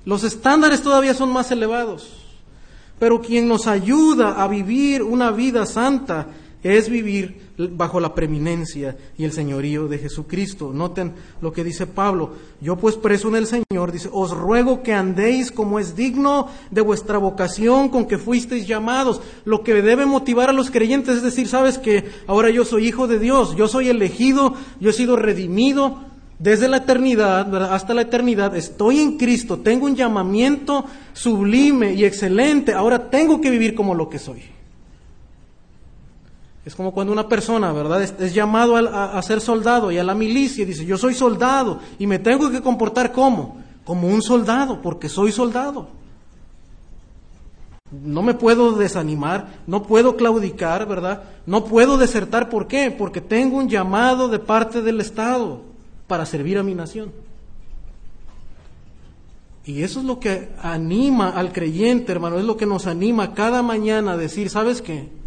Los estándares todavía son más elevados. Pero quien nos ayuda a vivir una vida santa es vivir bajo la preeminencia y el señorío de Jesucristo. Noten lo que dice Pablo. Yo pues preso en el Señor, dice, os ruego que andéis como es digno de vuestra vocación con que fuisteis llamados. Lo que debe motivar a los creyentes es decir, sabes que ahora yo soy hijo de Dios, yo soy elegido, yo he sido redimido desde la eternidad hasta la eternidad. Estoy en Cristo, tengo un llamamiento sublime y excelente. Ahora tengo que vivir como lo que soy. Es como cuando una persona, ¿verdad?, es, llamado a, ser soldado y a la milicia y dice, yo soy soldado y me tengo que comportar como, como un soldado, porque soy soldado. No me puedo desanimar, no puedo claudicar, ¿verdad? No puedo desertar, ¿por qué? Porque tengo un llamado de parte del Estado para servir a mi nación. Y eso es lo que anima al creyente, hermano, es lo que nos anima cada mañana a decir, ¿sabes qué?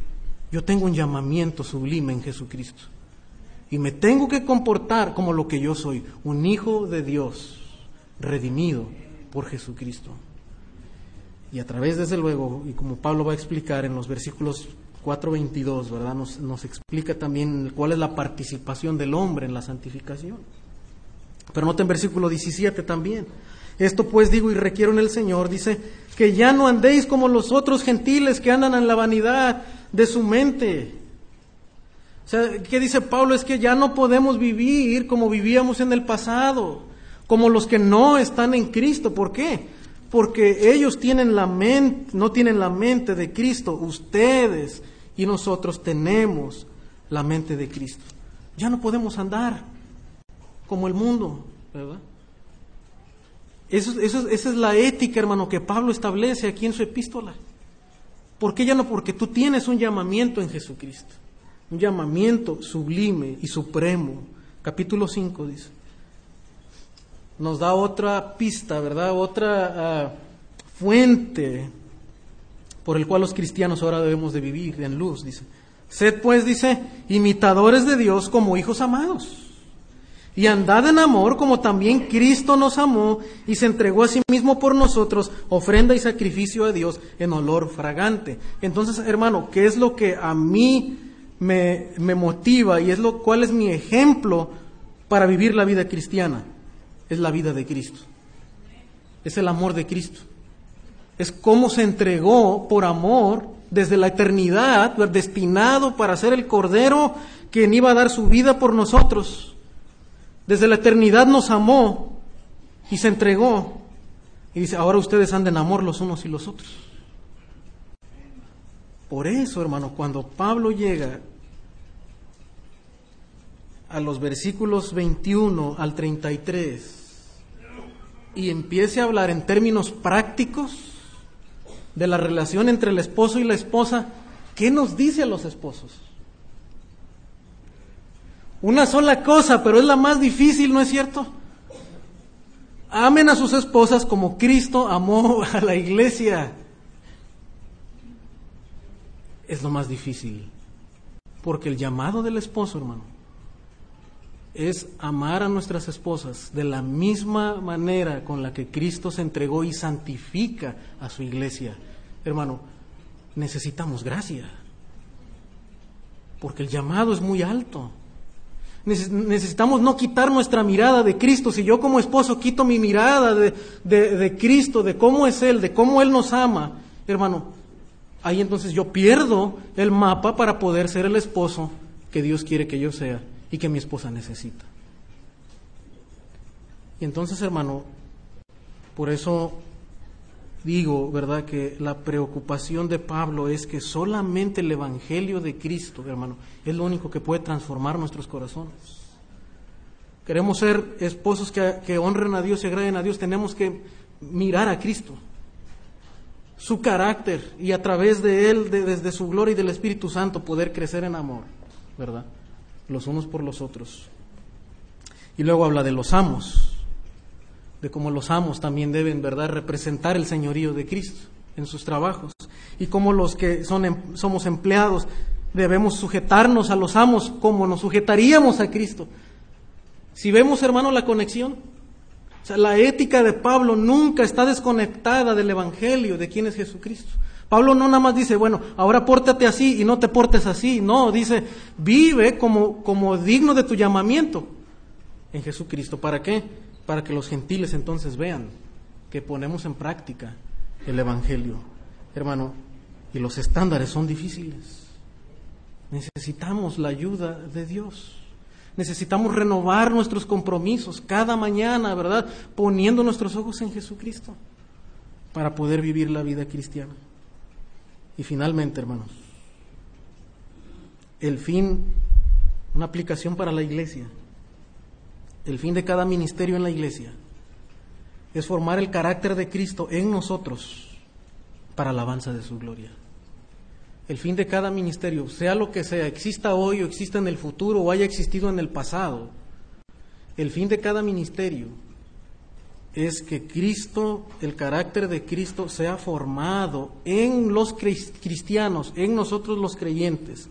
Yo tengo un llamamiento sublime en Jesucristo. Y me tengo que comportar como lo que yo soy, un hijo de Dios, redimido por Jesucristo. Y a través, desde luego, y como Pablo va a explicar en los versículos 4.22, ¿verdad? Nos, nos explica también cuál es la participación del hombre en la santificación. Pero noten versículo 17 también. Esto pues digo y requiero en el Señor, dice, que ya no andéis como los otros gentiles que andan en la vanidad de su mente. O sea, ¿qué dice Pablo? Es que ya no podemos vivir como vivíamos en el pasado, como los que no están en Cristo. ¿Por qué? Porque ellos tienen la mente, no tienen la mente de Cristo, ustedes y nosotros tenemos la mente de Cristo. Ya no podemos andar como el mundo, ¿verdad? esa es la ética, hermano, que Pablo establece aquí en su epístola. ¿Por qué ya no? Porque tú tienes un llamamiento en Jesucristo. Un llamamiento sublime y supremo. Capítulo 5 dice. nos da otra pista, ¿verdad? Otra ah, fuente por el cual los cristianos ahora debemos de vivir en luz, dice. Sed pues, dice, imitadores de Dios como hijos amados. Y andad en amor como también Cristo nos amó y se entregó a sí mismo por nosotros, ofrenda y sacrificio a Dios en olor fragante. Entonces, hermano, ¿qué es lo que a mí me, motiva y es lo cuál es mi ejemplo para vivir la vida cristiana? Es la vida de Cristo. Es el amor de Cristo. Es cómo se entregó por amor desde la eternidad, destinado para ser el Cordero quien iba a dar su vida por nosotros. Desde la eternidad nos amó y se entregó. Y dice, ahora ustedes anden en amor los unos y los otros. Por eso, hermano, cuando Pablo llega a los versículos 21 al 33 y empiece a hablar en términos prácticos, de la relación entre el esposo y la esposa, ¿qué nos dice a los esposos? Una sola cosa, pero es la más difícil, ¿no es cierto? Amen a sus esposas como Cristo amó a la iglesia. Es lo más difícil. Porque el llamado del esposo, hermano, es amar a nuestras esposas de la misma manera con la que Cristo se entregó y santifica a su iglesia. Hermano, necesitamos gracia, porque el llamado es muy alto. Necesitamos no quitar nuestra mirada de Cristo. Si yo como esposo quito mi mirada de, de Cristo, de cómo es Él, de cómo Él nos ama, hermano, ahí entonces yo pierdo el mapa para poder ser el esposo que Dios quiere que yo sea y que mi esposa necesita. Y entonces, hermano, por eso digo, ¿verdad?, que la preocupación de Pablo es que solamente el Evangelio de Cristo, hermano, es lo único que puede transformar nuestros corazones. Queremos ser esposos que, honren a Dios y agraden a Dios, tenemos que mirar a Cristo, su carácter y a través de Él, desde su gloria y del Espíritu Santo, poder crecer en amor, ¿verdad? los unos por los otros. Y luego habla de los amos, de cómo los amos también deben, ¿verdad?, representar el señorío de Cristo en sus trabajos. Y cómo los que son, em, somos empleados debemos sujetarnos a los amos como nos sujetaríamos a Cristo. Si vemos, hermano, la conexión, o sea, la ética de Pablo nunca está desconectada del Evangelio de quién es Jesucristo. Pablo no nada más dice, bueno, ahora pórtate así y no te portes así. No, dice, vive como, como digno de tu llamamiento en Jesucristo. ¿Para qué? Para que los gentiles entonces vean que ponemos en práctica el Evangelio. Hermano, y los estándares son difíciles. Necesitamos la ayuda de Dios. Necesitamos renovar nuestros compromisos cada mañana, ¿verdad? Poniendo nuestros ojos en Jesucristo para poder vivir la vida cristiana. Y finalmente, hermanos, el fin, una aplicación para la iglesia, el fin de cada ministerio en la iglesia es formar el carácter de Cristo en nosotros para alabanza de su gloria. El fin de cada ministerio, sea lo que sea, exista hoy o exista en el futuro o haya existido en el pasado, el fin de cada ministerio es que Cristo, el carácter de Cristo sea formado en los cristianos, en nosotros los creyentes,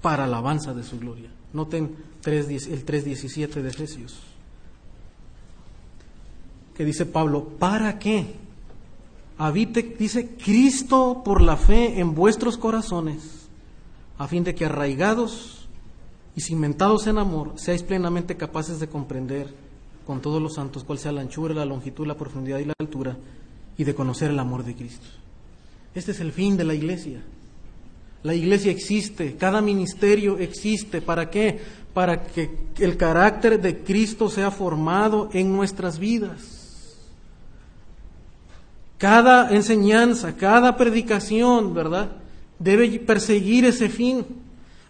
para alabanza de su gloria. Noten el 3.17 de Efesios, que dice Pablo, ¿para qué? Habite, dice Cristo por la fe en vuestros corazones, a fin de que arraigados y cimentados en amor, seáis plenamente capaces de comprender con todos los santos cuál sea la anchura, la longitud, la profundidad y la altura, y de conocer el amor de Cristo. Este es el fin de la iglesia. La iglesia existe, cada ministerio existe. ¿Para qué? Para que el carácter de Cristo sea formado en nuestras vidas. Cada enseñanza, cada predicación, ¿verdad? Debe perseguir ese fin,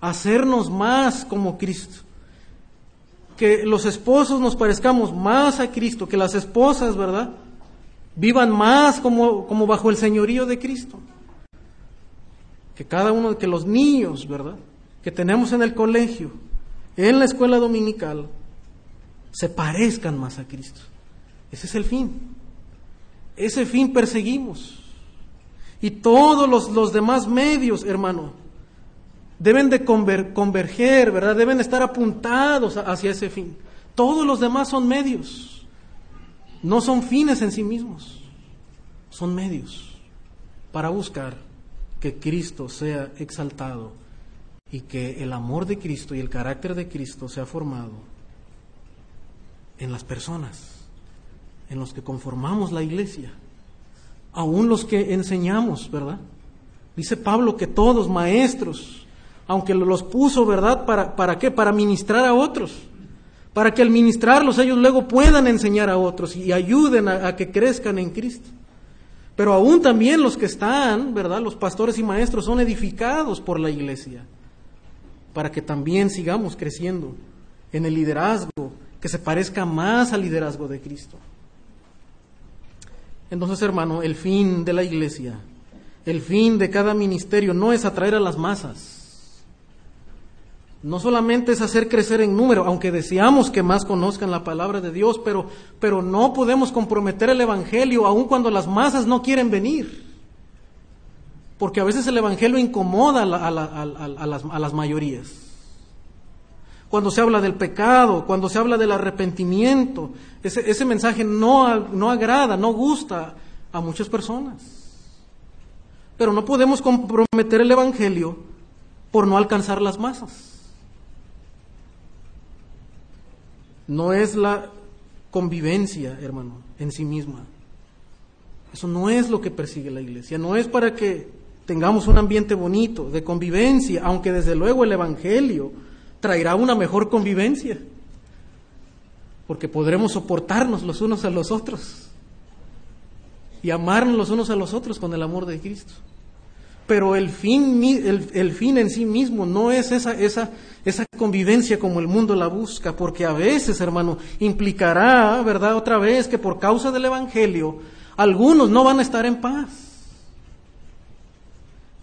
hacernos más como Cristo que los esposos nos parezcamos más a Cristo, que las esposas, ¿verdad? Vivan más como, como bajo el señorío de Cristo. Que cada uno, que los niños, ¿verdad? Que tenemos en el colegio, en la escuela dominical, se parezcan más a Cristo. Ese es el fin. Ese fin perseguimos. Y todos los, los demás medios, hermano, deben de converger, ¿verdad? Deben estar apuntados hacia ese fin. Todos los demás son medios. No son fines en sí mismos. Son medios para buscar que Cristo sea exaltado y que el amor de Cristo y el carácter de Cristo sea formado en las personas, en los que conformamos la iglesia, aún los que enseñamos, ¿verdad? Dice Pablo que todos maestros, aunque los puso, ¿verdad? ¿Para, para qué? Para ministrar a otros, para que al ministrarlos ellos luego puedan enseñar a otros y ayuden a que crezcan en Cristo. Pero aún también los que están, ¿verdad? Los pastores y maestros son edificados por la iglesia para que también sigamos creciendo en el liderazgo que se parezca más al liderazgo de Cristo. Entonces, hermano, el fin de la iglesia, el fin de cada ministerio no es atraer a las masas. No solamente es hacer crecer en número, aunque deseamos que más conozcan la palabra de Dios, pero, pero no podemos comprometer el Evangelio aun cuando las masas no quieren venir. Porque a veces el Evangelio incomoda a, las, mayorías. Cuando se habla del pecado, cuando se habla del arrepentimiento, ese, ese mensaje no, no agrada, no gusta a muchas personas. Pero no podemos comprometer el Evangelio por no alcanzar las masas. No es la convivencia, hermano, en sí misma. Eso no es lo que persigue la iglesia. No es para que tengamos un ambiente bonito, de convivencia, aunque desde luego el Evangelio traerá una mejor convivencia, porque podremos soportarnos los unos a los otros y amarnos los unos a los otros con el amor de Cristo. Pero el fin, el, fin en sí mismo no es esa, esa, esa convivencia como el mundo la busca, porque a veces, hermano, implicará, ¿verdad? Otra vez que por causa del Evangelio, algunos no van a estar en paz.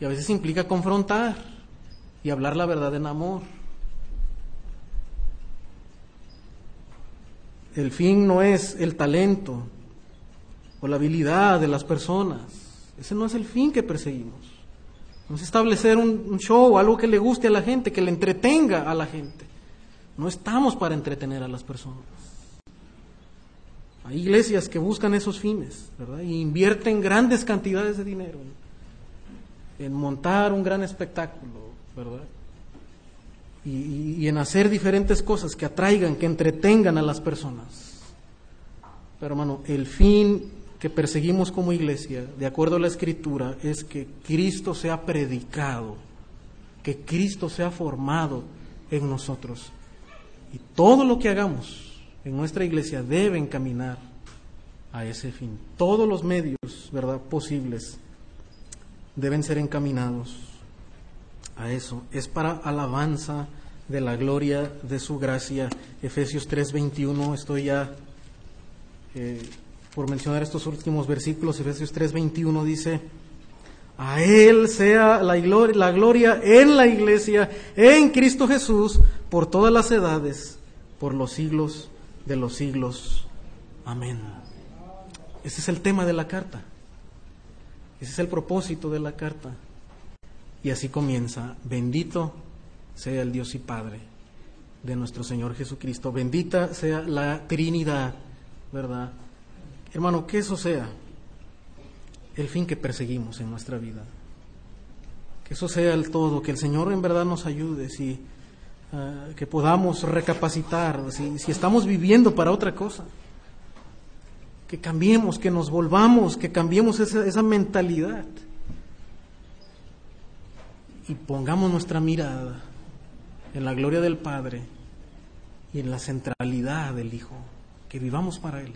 Y a veces implica confrontar y hablar la verdad en amor. El fin no es el talento o la habilidad de las personas. Ese no es el fin que perseguimos. Vamos a establecer un, show, algo que le guste a la gente, que le entretenga a la gente. No estamos para entretener a las personas. Hay iglesias que buscan esos fines, ¿verdad? Y invierten grandes cantidades de dinero en montar un gran espectáculo, ¿verdad? y, en hacer diferentes cosas que atraigan, que entretengan a las personas. Pero hermano, el fin que perseguimos como iglesia, de acuerdo a la escritura, es que Cristo sea predicado, que Cristo sea formado en nosotros. Y todo lo que hagamos en nuestra iglesia debe encaminar a ese fin. Todos los medios, ¿verdad?, posibles deben ser encaminados a eso. Es para alabanza de la gloria de su gracia. Efesios 3:21, estoy ya eh, por mencionar estos últimos versículos. Efesios 3:21 dice, a Él sea la gloria, la gloria en la iglesia, en Cristo Jesús, por todas las edades, por los siglos de los siglos. Amén. Ese es el tema de la carta. Ese es el propósito de la carta. Y así comienza, bendito sea el Dios y Padre de nuestro Señor Jesucristo, bendita sea la Trinidad, ¿verdad? Hermano, que eso sea el fin que perseguimos en nuestra vida. Que eso sea el todo, que el Señor en verdad nos ayude, si, ah, que podamos recapacitar, si, si estamos viviendo para otra cosa. Que cambiemos, que nos volvamos, que cambiemos esa, esa mentalidad y pongamos nuestra mirada en la gloria del Padre y en la centralidad del Hijo, que vivamos para Él.